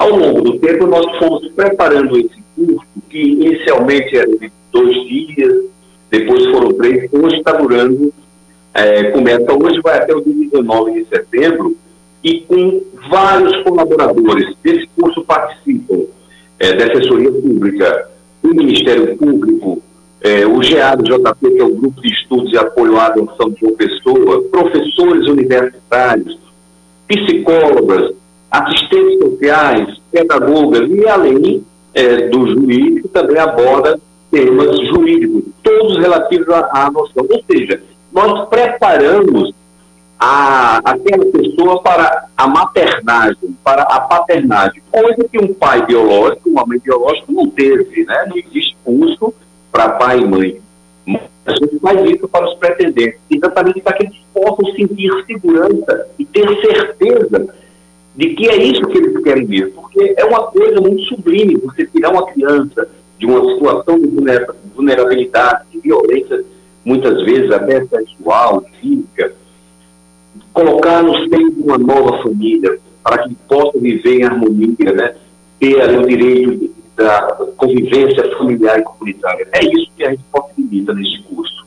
ao longo do tempo, nós fomos preparando esse curso, que inicialmente era de dois dias, depois foram três, hoje está durando, eh, começa hoje, vai até o dia 19 de setembro, e com vários colaboradores. Desse curso participam eh, da assessoria pública, o Ministério Público, eh, o GADJP, que é o Grupo de Estudos e Apoio à Adoção de uma Pessoa, professores universitários, psicólogas, assistentes sociais, pedagogas e além eh, do que também aborda temas jurídicos, todos relativos à, à adoção. Ou seja, nós preparamos a, aquela pessoa para a maternagem para a paternagem, coisa que um pai biológico, uma mãe biológica não teve, né? Não existe custo para pai e mãe. A gente faz isso para os pretendentes, exatamente para que eles possam sentir segurança e ter certeza de que é isso que eles querem ver, porque é uma coisa muito sublime você tirar uma criança de uma situação de vulnerabilidade, de violência, muitas vezes até sexual, física, colocar no seio de uma nova família, para que possa viver em harmonia, né? ter ali, o direito da convivência familiar e comunitária. É isso que a gente possibilita neste curso.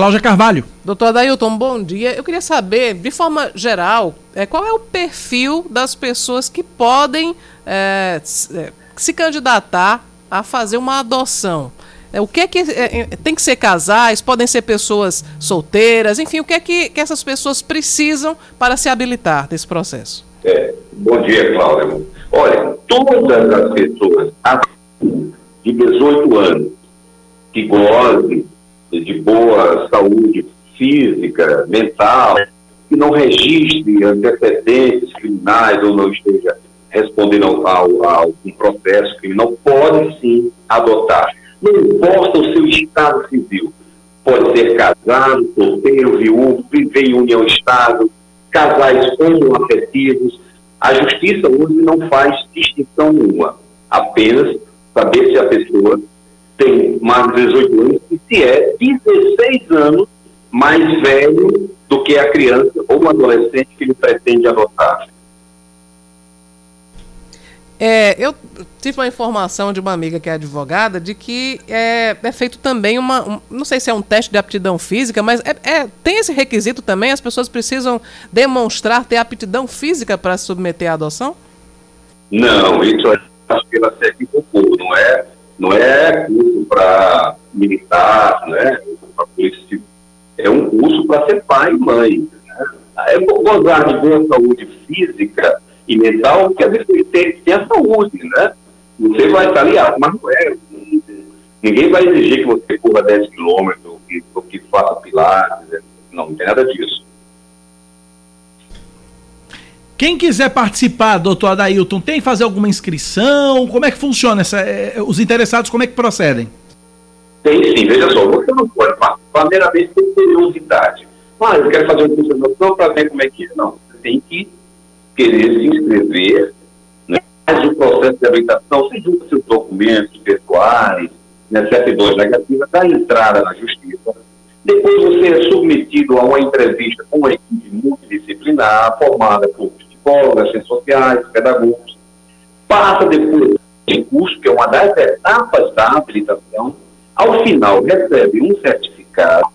Cláudia Carvalho. Doutor Adailton, bom dia. Eu queria saber, de forma geral, é, qual é o perfil das pessoas que podem é, se candidatar a fazer uma adoção? É, o que é que é, tem que ser casais, podem ser pessoas solteiras, enfim, o que é que, que essas pessoas precisam para se habilitar nesse processo? É, bom dia, Cláudia. Olha, todas as pessoas de 18 anos que gozem de boa saúde física, mental, que não registre antecedentes criminais ou não esteja respondendo ao, ao, ao um processo criminal, pode sim adotar não importa o seu estado civil. Pode ser casado, solteiro, viúvo, viver em união estável, casais homoafetivos. A justiça hoje não faz distinção nenhuma. Apenas saber se a pessoa tem mais de 18 anos e se é 16 anos mais velho do que a criança ou o adolescente que ele pretende adotar. É, eu tive uma informação de uma amiga que é advogada de que é, é feito também uma. Um, não sei se é um teste de aptidão física, mas é, é, tem esse requisito também? As pessoas precisam demonstrar ter aptidão física para se submeter à adoção? Não, isso acho que ela se equivocou. Não é, não é curso para militar, né? Pra polícia. É um curso para ser pai e mãe. Né? É gozar de boa saúde física e mental, que às vezes tem, tem a saúde, né? Você vai estar ali, ah, mas não é. Ninguém vai exigir que você corra 10 quilômetros, que, que faça pilates, né? não, não tem nada disso. Quem quiser participar, doutor Adailton, tem que fazer alguma inscrição? Como é que funciona? Essa, é, os interessados, como é que procedem? Tem sim, veja só, você não pode participar meramente por curiosidade. Ah, eu quero fazer uma função para ver como é que é. Não, você tem que querer se inscrever, né, faz o processo de habilitação, você junta seus documentos pessoais, né, certidões negativas, dá entrada na justiça. Depois você é submetido a uma entrevista com uma equipe multidisciplinar, formada por psicólogos, ciências sociais, pedagogos. Passa depois de curso, que é uma das etapas da habilitação. Ao final, recebe um certificado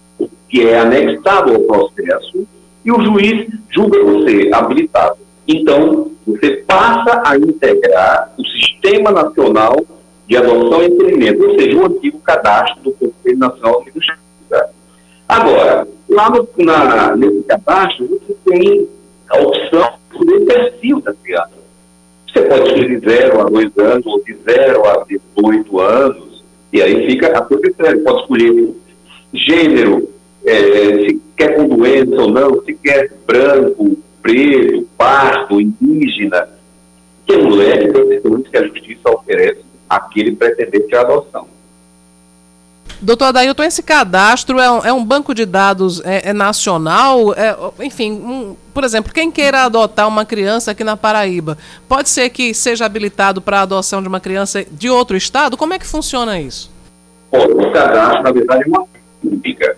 que é anexado ao processo e o juiz julga você habilitado. Então, você passa a integrar o Sistema Nacional de Adoção e Entendimento, ou seja, o antigo cadastro do Conselho Nacional de Justiça. Agora, lá no, na, nesse cadastro, você tem a opção perfil da criança. Você pode escolher de 0 a 2 anos, ou de 0 a 18 anos, e aí fica a sua critério. Pode escolher gênero, é, se quer com doença ou não, se quer branco, preto, pardo, indígena, é um leque de opções que a justiça oferece àquele pretendente à adoção. Doutor Adailton, esse cadastro é um, é um banco de dados é, é nacional? É, enfim, um, por exemplo, quem queira adotar uma criança aqui na Paraíba, pode ser que seja habilitado para a adoção de uma criança de outro estado? Como é que funciona isso? o cadastro, na verdade, é uma pública.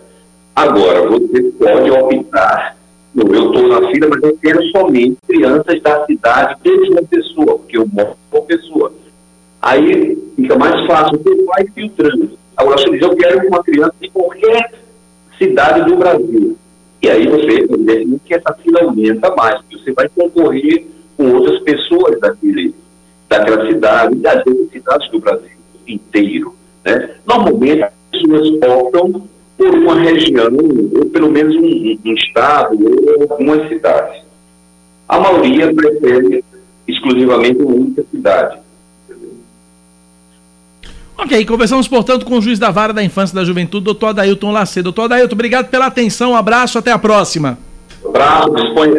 Agora, você pode optar eu estou na fila, mas eu quero somente crianças da cidade de uma pessoa, porque eu moro com uma pessoa. Aí fica mais fácil, você vai filtrando. Agora, diz, eu quero uma criança de qualquer cidade do Brasil. E aí você, evidentemente, que essa fila aumenta mais, porque você vai concorrer com outras pessoas daquele, daquela cidade, das outras cidades do Brasil inteiro. Né? Normalmente, as pessoas optam por uma região, ou pelo menos um, um estado, ou algumas cidades. A maioria prefere exclusivamente uma única cidade. Ok, conversamos, portanto, com o juiz da vara da infância e da juventude, doutor Adailton Lacedo. Doutor Adailton, obrigado pela atenção, um abraço, até a próxima. Abraço, disponha.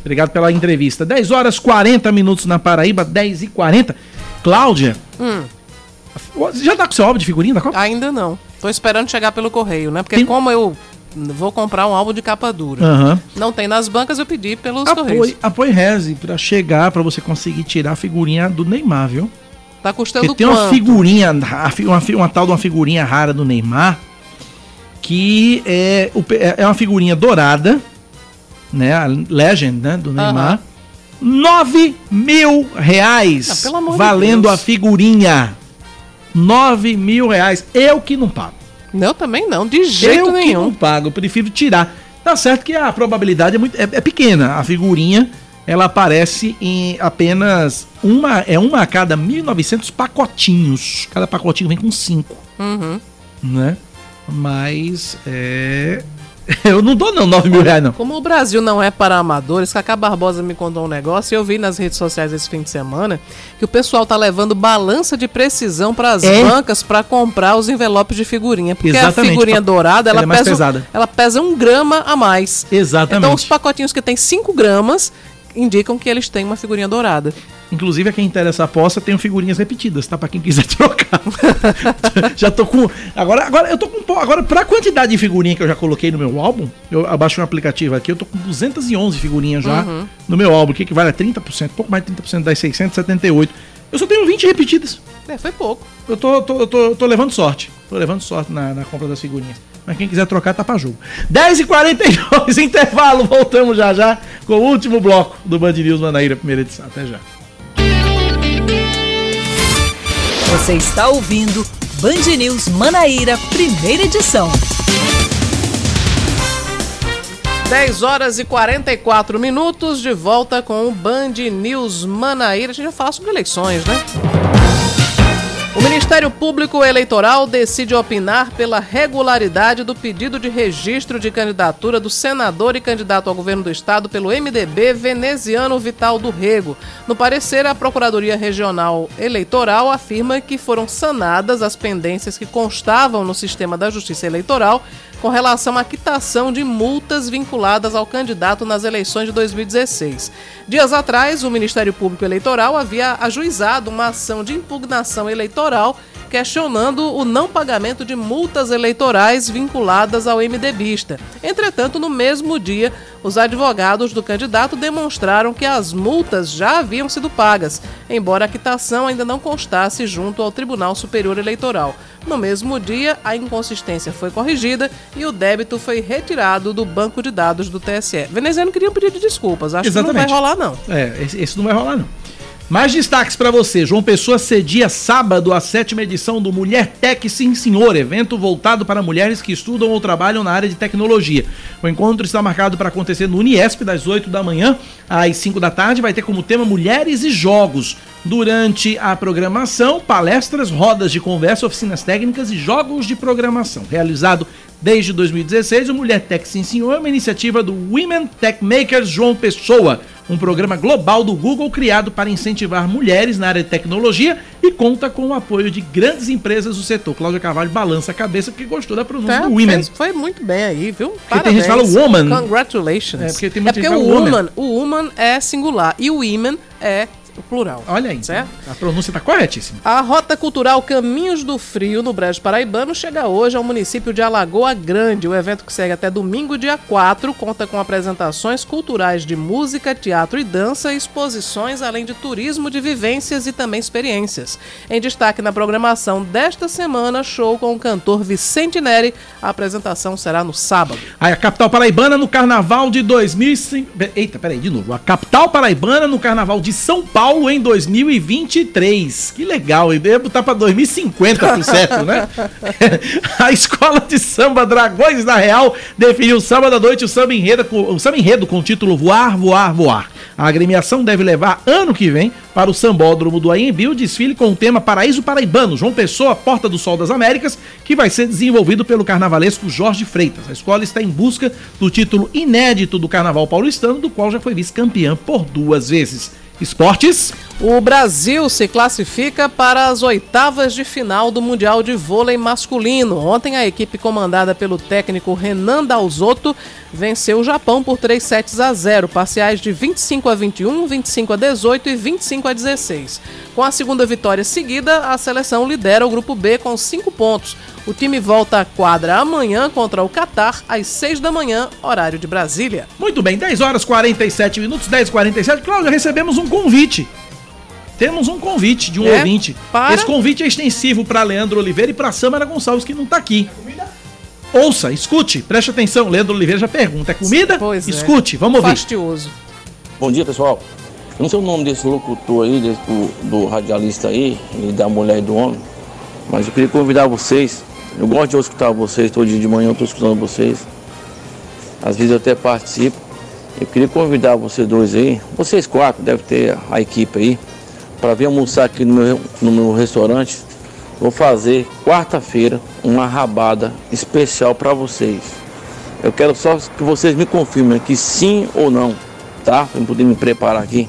Obrigado pela entrevista. 10 horas 40 minutos na Paraíba, 10 e 40. Cláudia, Hum, você já tá com seu álbum de figurinha da Copa? ainda não. Tô esperando chegar pelo correio, né? Porque como eu vou comprar um álbum de capa dura, Aham. não tem nas bancas, eu pedi pelos Apoie, correios. apoie Reze pra chegar, pra você conseguir tirar a figurinha do Neymar, viu? Tá custando Porque tem uma quanto? figurinha, a fi- uma, uma tal de uma figurinha rara do Neymar, que é, pe- é uma figurinha dourada, né? A Legend, né? Do Neymar. 9 mil reais Ah, pelo amor de valendo Deus. a figurinha. 9 mil reais. Eu que não pago. Eu também não, de jeito eu que nenhum. não pago, eu prefiro tirar. Tá certo que a probabilidade é, muito, é, é pequena. A figurinha, ela aparece em apenas uma, é uma a cada 1.900 pacotinhos. Cada pacotinho vem com cinco, Uhum. né? Mas, é... Eu não dou não 9 mil reais, não. Como o Brasil não é para amadores, Cacá Barbosa me contou um negócio e eu vi nas redes sociais esse fim de semana que o pessoal tá levando balança de precisão para as É? bancas para comprar os envelopes de figurinha. Porque Exatamente. a figurinha dourada, ela, Ela é mais pesa, pesada. ela pesa um grama a mais. Exatamente. Então os pacotinhos que tem 5 gramas indicam que eles têm uma figurinha dourada. Inclusive, a quem interessa a aposta, tem figurinhas repetidas, tá? Pra quem quiser trocar. já tô com. Agora, agora eu tô com. Agora, pra quantidade de figurinha que eu já coloquei no meu álbum, eu abaixo um aplicativo aqui, eu tô com 211 figurinhas já Uhum. no meu álbum, que equivale a 30%, pouco mais de 30% das 678. Eu só tenho 20 repetidas. É, foi pouco. Eu tô, tô, eu tô, eu tô levando sorte. Tô levando sorte na, na compra das figurinhas. Mas quem quiser trocar, tá pra jogo. 10h42, intervalo. Voltamos já já com o último bloco do Band News Manaíra, primeira edição. Até já. Você está ouvindo Band News Manaíra, primeira edição. 10 horas e 44 minutos, de volta com o Band News Manaíra. A gente já fala sobre eleições, né? O Ministério Público Eleitoral decide opinar pela regularidade do pedido de registro de candidatura do senador e candidato ao governo do estado pelo MDB veneziano Vital do Rego. No parecer, a Procuradoria Regional Eleitoral afirma que foram sanadas as pendências que constavam no sistema da Justiça Eleitoral com relação à quitação de multas vinculadas ao candidato nas eleições de 2016. Dias atrás, o Ministério Público Eleitoral havia ajuizado uma ação de impugnação eleitoral questionando o não pagamento de multas eleitorais vinculadas ao MDBista. Entretanto, no mesmo dia, os advogados do candidato demonstraram que as multas já haviam sido pagas, embora a quitação ainda não constasse junto ao Tribunal Superior Eleitoral. No mesmo dia, a inconsistência foi corrigida e o débito foi retirado do banco de dados do TSE. Veneziano queria um pedido de desculpas, acho que não vai rolar não. É, esse, esse não vai rolar, não. Mais destaques para você. João Pessoa cedia sábado a sétima edição do Mulher Tech Sim Senhor, evento voltado para mulheres que estudam ou trabalham na área de tecnologia. O encontro está marcado para acontecer no Uniesp, das 8 da manhã às 5 da tarde. Vai ter como tema Mulheres e Jogos. Durante a programação, palestras, rodas de conversa, oficinas técnicas e jogos de programação. Realizado desde 2016, o Mulher Tech Sim Senhor é uma iniciativa do Women Tech Makers João Pessoa, um programa global do Google criado para incentivar mulheres na área de tecnologia e conta com o apoio de grandes empresas do setor. Cláudia Carvalho balança a cabeça porque gostou da pronúncia É, do Women. fez- foi muito bem aí, viu? Porque tem gente fala woman. Congratulations. É, porque tem muita gente o fala woman. woman, o woman é singular e o women é o plural. Olha aí, certo? a pronúncia está corretíssima. A Rota Cultural Caminhos do Frio, no Brejo Paraibano, chega hoje ao município de Alagoa Grande. O evento que segue até domingo, dia 4, conta com apresentações culturais de música, teatro e dança, exposições, além de turismo de vivências e também experiências. Em destaque na programação desta semana, show com o cantor Vicente Neri. A apresentação será no sábado. Aí a capital paraibana no carnaval de 2005. Eita, peraí, de novo. A capital paraibana no carnaval de São Paulo em 2023. Que legal, e deve botar pra 2050 por certo, né? a escola de samba Dragões da Real definiu sábado à noite o samba enredo, com- o samba enredo com o título Voar, Voar, Voar. A agremiação deve levar ano que vem para o Sambódromo do AMB o desfile com o tema Paraíso Paraibano, João Pessoa, Porta do Sol das Américas, que vai ser desenvolvido pelo carnavalesco Jorge Freitas. A escola está em busca do título inédito do Carnaval Paulistano, do qual já foi vice-campeã por duas vezes. Esportes. O Brasil se classifica para as oitavas de final do Mundial de Vôlei Masculino. Ontem, a equipe comandada pelo técnico Renan Dalzotto venceu o Japão por 3 sets a 0, parciais de 25 a 21, 25 a 18 e 25 a 16. Com a segunda vitória seguida, a seleção lidera o grupo B com 5 pontos. O time volta à quadra amanhã contra o Catar, às 6 da manhã, horário de Brasília. Muito bem, 10 horas 47 minutos, 10 47 Cláudia, recebemos um convite. Temos um convite de um É? ouvinte. Para? Esse convite é extensivo para Leandro Oliveira e para Samara Gonçalves, que não tá aqui. Ouça, escute, preste atenção. Leandro Oliveira já pergunta: é comida? Pois é. escute, vamos ouvir. Fastioso. Bom dia, pessoal. Eu não sei o nome desse locutor aí, desse- do, do radialista aí, e da mulher e do homem, mas eu queria convidar vocês. Eu gosto de escutar vocês, todo dia de manhã eu estou escutando vocês. Às vezes eu até participo. Eu queria convidar vocês dois aí, vocês quatro, deve ter a equipe aí, para vir almoçar aqui no meu, no meu restaurante. Vou fazer quarta-feira uma rabada especial para vocês. Eu quero só que vocês me confirmem que sim ou não, tá? Para poder me preparar aqui.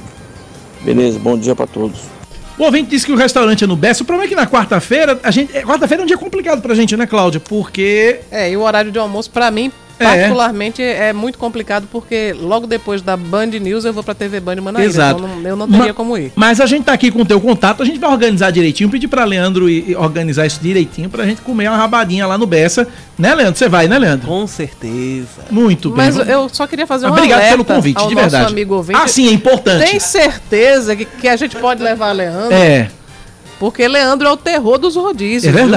Beleza, bom dia para todos. O ouvinte disse que o restaurante é no Bessa. O problema é que na quarta-feira, a gente. é, Quarta-feira é um dia complicado pra gente, né, Cláudia? Porque. É, e o horário de almoço, pra mim, É. particularmente, é. muito complicado, porque logo depois da Band News eu vou pra TV Band Manaíra. Exato. Então eu não teria Ma- como ir. Mas a gente tá aqui com o teu contato, a gente vai organizar direitinho, pedir pra Leandro organizar isso direitinho pra gente comer uma rabadinha lá no Bessa. Né, Leandro? Você vai, né, Leandro? Com certeza. Muito bem. Mas eu só queria fazer Mas um obrigado pelo convite, ao de nosso verdade. amigo ouvinte. Ah, sim, é importante. Tem certeza que, que a gente pode levar Leandro? É. Porque Leandro é o terror dos rodízios. É viu?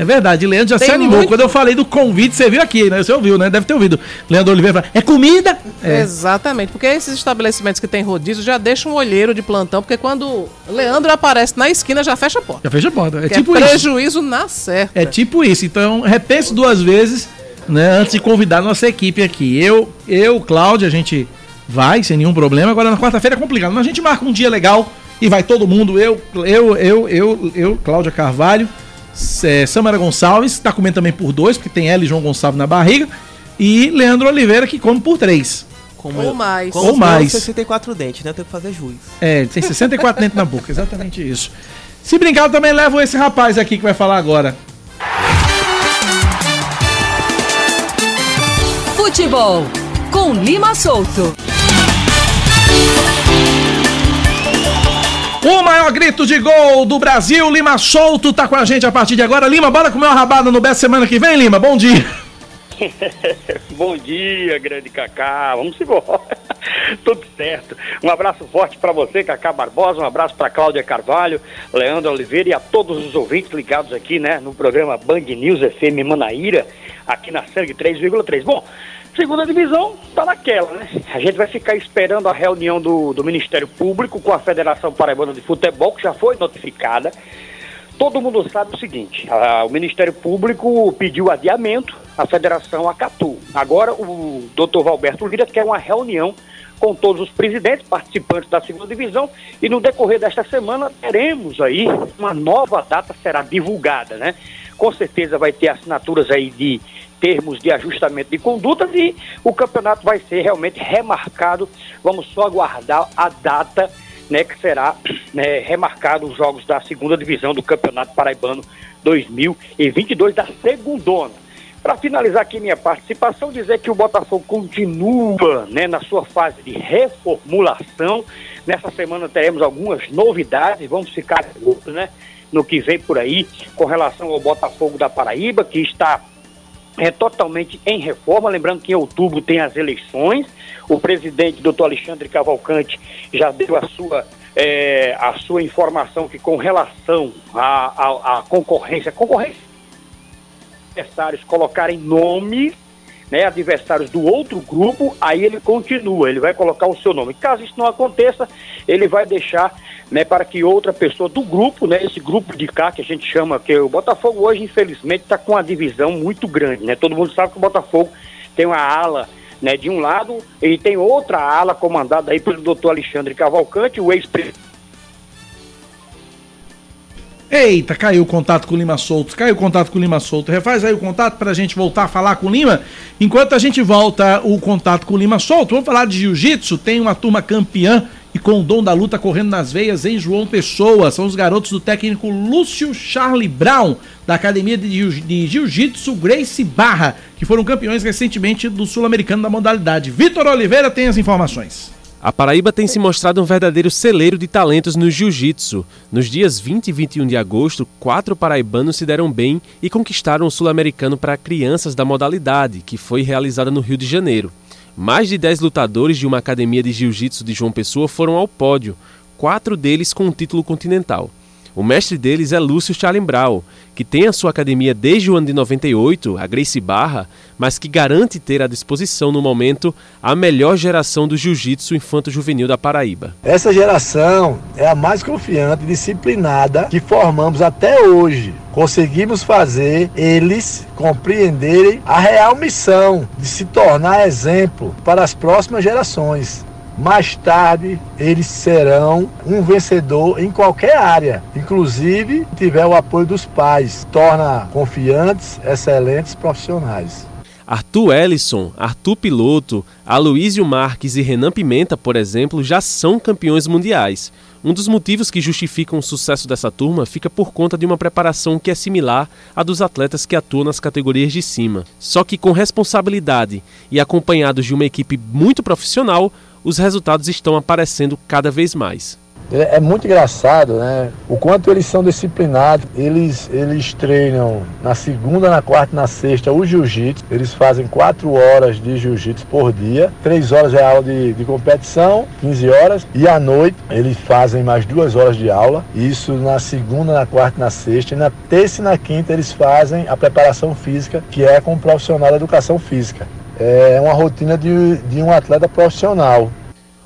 É verdade. Leandro já Tem se animou. muito- Quando eu falei do convite, você viu aqui, né? Você ouviu, né? Deve ter ouvido. Leandro Oliveira fala, é comida? É. Exatamente, porque esses estabelecimentos que tem rodízio já deixam um olheiro de plantão, porque quando Leandro aparece na esquina já fecha a porta. Já fecha a porta. É tipo é isso. prejuízo na certa. É tipo isso. Então, repense duas vezes, né? Antes de convidar a nossa equipe aqui. Eu, eu, Cláudia, a gente vai sem nenhum problema. Agora na quarta-feira é complicado. Mas a gente marca um dia legal e vai todo mundo. Eu, eu, eu, eu, eu, Cláudia Carvalho, é, Samara Gonçalves, tá comendo também por dois, porque tem ela e João Gonçalves na barriga. E Leandro Oliveira, que come por três. Como Ou eu- mais. Como Ou mais. 64 dentes, né? Eu tenho que fazer juiz. É, tem 64 dentro na boca, exatamente isso. Se brincar, eu também levo esse rapaz aqui que vai falar agora. Futebol com Lima Solto. O maior grito de gol do Brasil, Lima Solto, tá com a gente a partir de agora. Lima, bora comer uma rabada no Best semana que vem, Lima? Bom dia. Bom dia, grande Cacá. Vamos embora. Tudo certo. Um abraço forte para você, Cacá Barbosa. Um abraço para Cláudia Carvalho, Leandro Oliveira e a todos os ouvintes ligados aqui, né, no programa Band News FM Manaíra, aqui na série 3,3. Bom, segunda divisão tá naquela, né? A gente vai ficar esperando a reunião do, do Ministério Público com a Federação Paraibana de Futebol, que já foi notificada. Todo mundo sabe o seguinte: a- o Ministério Público pediu adiamento, a federação acatou. Agora o doutor Valberto Lira quer uma reunião com todos os presidentes, participantes da segunda divisão, e no decorrer desta semana teremos aí uma nova data será divulgada, né? Com certeza vai ter assinaturas aí de termos de ajustamento de condutas e o campeonato vai ser realmente remarcado. Vamos só aguardar a data né, que será né, remarcado os jogos da segunda divisão do Campeonato Paraibano 2022 da segundona. Para finalizar aqui minha participação, dizer que o Botafogo continua né, na sua fase de reformulação. Nessa semana teremos algumas novidades, vamos ficar né, no que vem por aí com relação ao Botafogo da Paraíba, que está é totalmente em reforma. Lembrando que em outubro tem as eleições. O presidente, doutor Alexandre Cavalcante, já deu a sua, eh, a sua informação que com relação à, à, à concorrência, concorrência adversários colocarem nomes, né, adversários do outro grupo, aí ele continua, ele vai colocar o seu nome. Caso isso não aconteça, ele vai deixar né, para que outra pessoa do grupo, né, esse grupo de cá que a gente chama, que o Botafogo hoje, infelizmente, está com uma divisão muito grande. Né? Todo mundo sabe que o Botafogo tem uma ala né, de um lado e tem outra ala comandada aí pelo doutor Alexandre Cavalcante, o ex-presidente Eita, caiu o contato com o Lima Solto. Caiu o contato com o Lima Solto. Refaz aí o contato pra gente voltar a falar com o Lima. Enquanto a gente volta o contato com o Lima Solto, vamos falar de jiu-jitsu. Tem uma turma campeã e com o dom da luta correndo nas veias em João Pessoa. São os garotos do técnico Lúcio Charlie Brown, da Academia de Jiu-Jitsu Grace Barra, que foram campeões recentemente do Sul-Americano da modalidade. Vitor Oliveira tem as informações. A Paraíba tem se mostrado um verdadeiro celeiro de talentos no jiu-jitsu. Nos dias 20 e 21 de agosto, quatro paraibanos se deram bem e conquistaram o sul-americano para crianças da modalidade, que foi realizada no Rio de Janeiro. Mais de 10 lutadores de uma academia de jiu-jitsu de João Pessoa foram ao pódio, quatro deles com um título continental. O mestre deles é Lúcio Chalimbrau, que tem a sua academia desde o ano de 98, a Grace Barra, mas que garante ter à disposição no momento a melhor geração do jiu-jitsu infanto-juvenil da Paraíba. Essa geração é a mais confiante e disciplinada que formamos até hoje. Conseguimos fazer eles compreenderem a real missão de se tornar exemplo para as próximas gerações. Mais tarde, eles serão um vencedor em qualquer área, inclusive tiver o apoio dos pais, torna confiantes, excelentes profissionais. Arthur Ellison, Arthur Piloto, Aloísio Marques e Renan Pimenta, por exemplo, já são campeões mundiais. Um dos motivos que justificam o sucesso dessa turma fica por conta de uma preparação que é similar à dos atletas que atuam nas categorias de cima. Só que com responsabilidade e acompanhados de uma equipe muito profissional, os resultados estão aparecendo cada vez mais. É é muito engraçado, né? O quanto eles são disciplinados. Eles, eles treinam na segunda, na quarta na sexta o jiu-jitsu. Eles fazem quatro horas de jiu-jitsu por dia. Três horas é aula de, de competição, 15 horas. E à noite eles fazem mais duas horas de aula. Isso na segunda, na quarta na sexta. E na terça e na quinta eles fazem a preparação física, que é com um profissional da educação física. É uma rotina de, de um atleta profissional.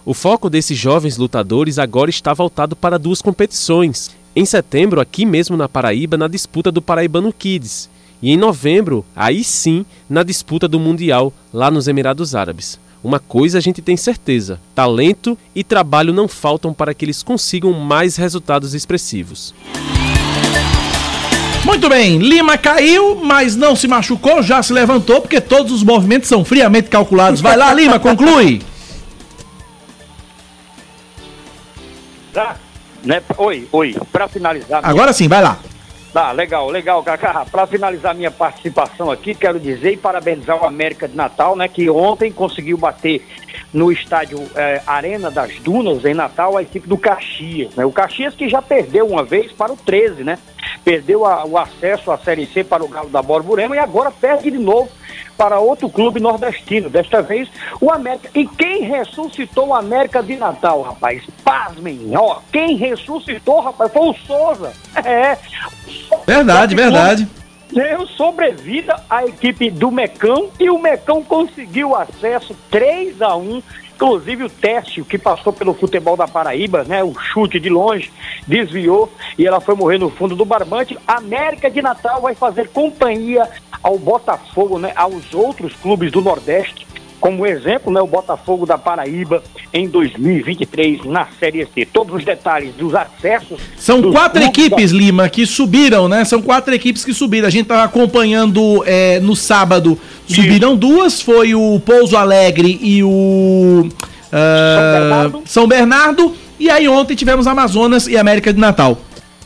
O foco desses jovens lutadores agora está voltado para duas competições. Em setembro, aqui mesmo na Paraíba, na disputa do Paraibano Kids. E em novembro, aí sim, na disputa do Mundial, lá nos Emirados Árabes. Uma coisa a gente tem certeza: talento e trabalho não faltam para que eles consigam mais resultados expressivos. Muito bem, Lima caiu, mas não se machucou, já se levantou, porque todos os movimentos são friamente calculados. Vai lá, Lima, conclui. Tá? Né? Oi, oi. Para finalizar. minha- Agora sim, vai lá. Tá, legal, legal, Cacá. Para finalizar minha participação aqui, quero dizer e parabenizar o América de Natal, né? Que ontem conseguiu bater no estádio eh, Arena das Dunas, em Natal, a equipe do Caxias. Né? O Caxias que já perdeu uma vez para o 13, né? Perdeu a- o acesso à Série C para o Galo da Borborema e agora perde de novo para outro clube nordestino. Desta vez, o América. E quem ressuscitou o América de Natal, rapaz? Pasmem, ó. Quem ressuscitou, rapaz, foi o Souza. É. Verdade, verdade. Deu sobrevida à equipe do Mecão e o Mecão conseguiu acesso 3 a 1 Inclusive o teste que passou pelo futebol da Paraíba, né? O chute de longe, desviou e ela foi morrer no fundo do barbante. América de Natal vai fazer companhia ao Botafogo, né? Aos outros clubes do Nordeste. Como exemplo, né, o Botafogo da Paraíba em 2023 na Série C. Todos os detalhes dos acessos. São dos quatro clubes da- equipes, Lima, que subiram, né? São quatro equipes que subiram. A gente tava acompanhando é, no sábado. Subiram duas, foi o Pouso Alegre e o ah, São Bernardo. E aí ontem tivemos Amazonas e América de Natal.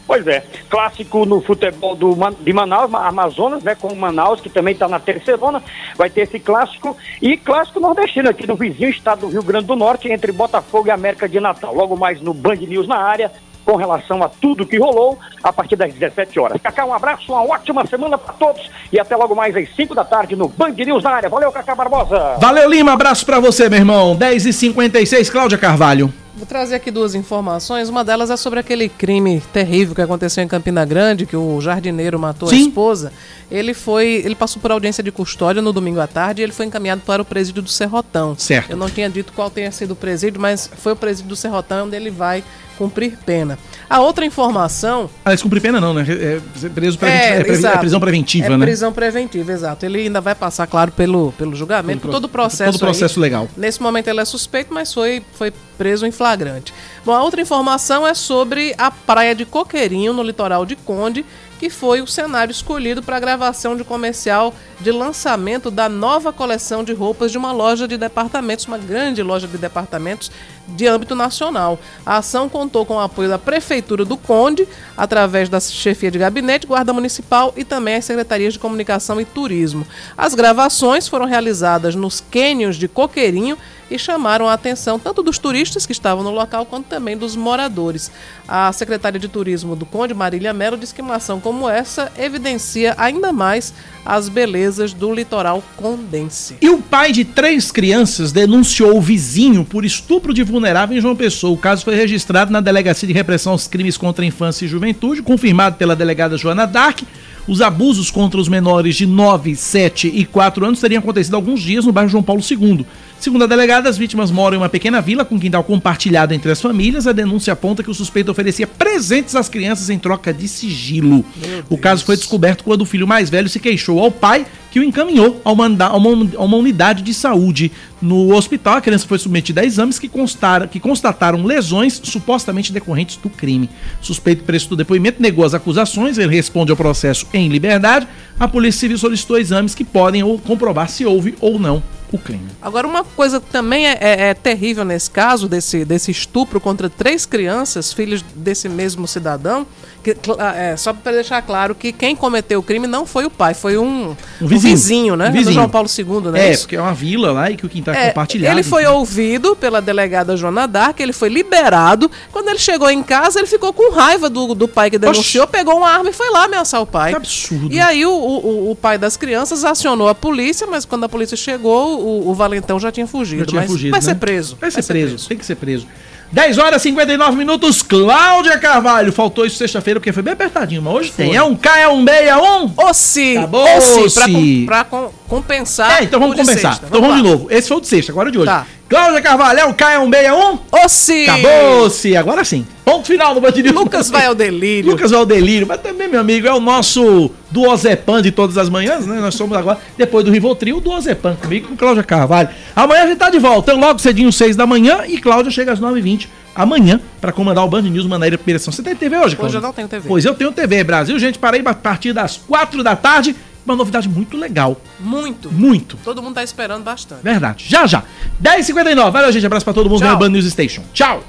Pois é, clássico no futebol do, de Manaus, Ma- Amazonas, né, com o Manaus, que também está na terceirona, vai ter esse clássico, e clássico nordestino aqui do vizinho estado do Rio Grande do Norte, entre Botafogo e América de Natal. Logo mais no Band News na área, com relação a tudo que rolou, a partir das 17 horas. Cacá, um abraço, uma ótima semana para todos, e até logo mais às 5 da tarde no Band News na área. Valeu, Cacá Barbosa! Valeu, Lima. Abraço pra você, meu irmão. 10h56, Cláudia Carvalho. Vou trazer aqui duas informações. Uma delas é sobre aquele crime terrível que aconteceu em Campina Grande, que o jardineiro matou a Sim. esposa. Ele foi, ele passou por audiência de custódia no domingo à tarde e ele foi encaminhado para o presídio do Serrotão. Certo. Eu não tinha dito qual tenha sido o presídio, mas foi o presídio do Serrotão onde ele vai cumprir pena. A outra informação Ah, esse cumprir pena não, né? É, é preso é, é, é prisão preventiva, é né? prisão preventiva, exato. Ele ainda vai passar, claro, pelo, pelo julgamento, Todo por todo o pro- processo. todo o processo aí. legal. Nesse momento ele é suspeito, mas foi, foi preso em flagrante. Bom, a outra informação é sobre a praia de Coqueirinho, no litoral de Conde, que foi o cenário escolhido para a gravação de comercial de lançamento da nova coleção de roupas de uma loja de departamentos, uma grande loja de departamentos de âmbito nacional. A ação contou com o apoio da Prefeitura do Conde, através da chefia de gabinete, Guarda Municipal e também as secretarias de Comunicação e Turismo. As gravações foram realizadas nos cânions de Coqueirinho e chamaram a atenção tanto dos turistas que estavam no local quanto também dos moradores. A secretária de Turismo do Conde, Marília Melo, disse que uma ação como essa evidencia ainda mais as belezas do litoral condense. E o pai de três crianças denunciou o vizinho por estupro de vulnerável em João Pessoa. O caso foi registrado na Delegacia de Repressão aos Crimes contra a Infância e Juventude, confirmado pela delegada Joana Dark. Os abusos contra os menores de 9, 7 e 4 anos teriam acontecido há alguns dias no bairro João Paulo II. Segundo a delegada, as vítimas moram em uma pequena vila com quintal compartilhado entre as famílias. A denúncia aponta que o suspeito oferecia presentes às crianças em troca de sigilo. O caso foi descoberto quando o filho mais velho se queixou ao pai, que o encaminhou a uma, a uma, a uma unidade de saúde. No hospital, a criança foi submetida a exames que, constaram, que constataram lesões supostamente decorrentes do crime. O suspeito prestou depoimento, negou as acusações, ele responde ao processo em liberdade. A Polícia Civil solicitou exames que podem ou comprovar se houve ou não o crime. Agora, uma coisa também é, é, é, terrível nesse caso, desse, desse estupro contra três crianças, filhos desse mesmo cidadão, que, é, só para deixar claro que quem cometeu o crime não foi o pai, foi um, um, vizinho, um vizinho, né? vizinho. Do João Paulo II, né? É, porque é uma vila lá e que o quintal é, compartilhado. Ele foi ouvido pela delegada Joana Dark, ele foi liberado. Quando ele chegou em casa, ele ficou com raiva do, do pai que denunciou, Oxi. pegou uma arma e foi lá ameaçar o pai. Que absurdo. E aí o, o, o pai das crianças acionou a polícia, mas quando a polícia chegou, o, o Valentão já tinha fugido. Já tinha mas fugido, vai né? ser preso. Vai, ser, preso. preso, tem que ser preso. 10 horas e 59 minutos, Cláudia Carvalho. Faltou isso sexta-feira porque foi bem apertadinho, mas hoje foi. tem. É um K, é um B, é um. Ossi! Acabou, Ossi! Pra, com, pra com, compensar. É, então vamos compensar. Sexta. Então vamos, vamos de novo. Esse foi o de sexta, agora de hoje. Tá. Cláudia Carvalho, é é é um. Ossi! Acabou-se! Agora sim. Ponto final no Band Lucas vai ao delírio. Lucas vai ao delírio, mas também, meu amigo, é o nosso Duozepan de todas as manhãs, né? Nós somos agora, depois do Rivotril, o Duozepan comigo com Cláudia Carvalho. Amanhã a gente tá de volta, então logo cedinho, 6 da manhã, e Cláudia chega às 9h20 amanhã para comandar o Band News Manaíra Primeira Você tem TV hoje, Cláudia? Hoje eu não tenho TV. Pois eu tenho TV, Brasil. Gente, parei a partir das 4 da tarde. Uma novidade muito legal. Muito. Muito. Todo mundo tá esperando bastante. Verdade. Já, já. 10h59. Valeu, gente. Abraço pra todo mundo Tchau. Band News Station. Tchau.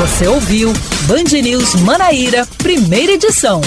Você ouviu Band News Manaíra, primeira edição.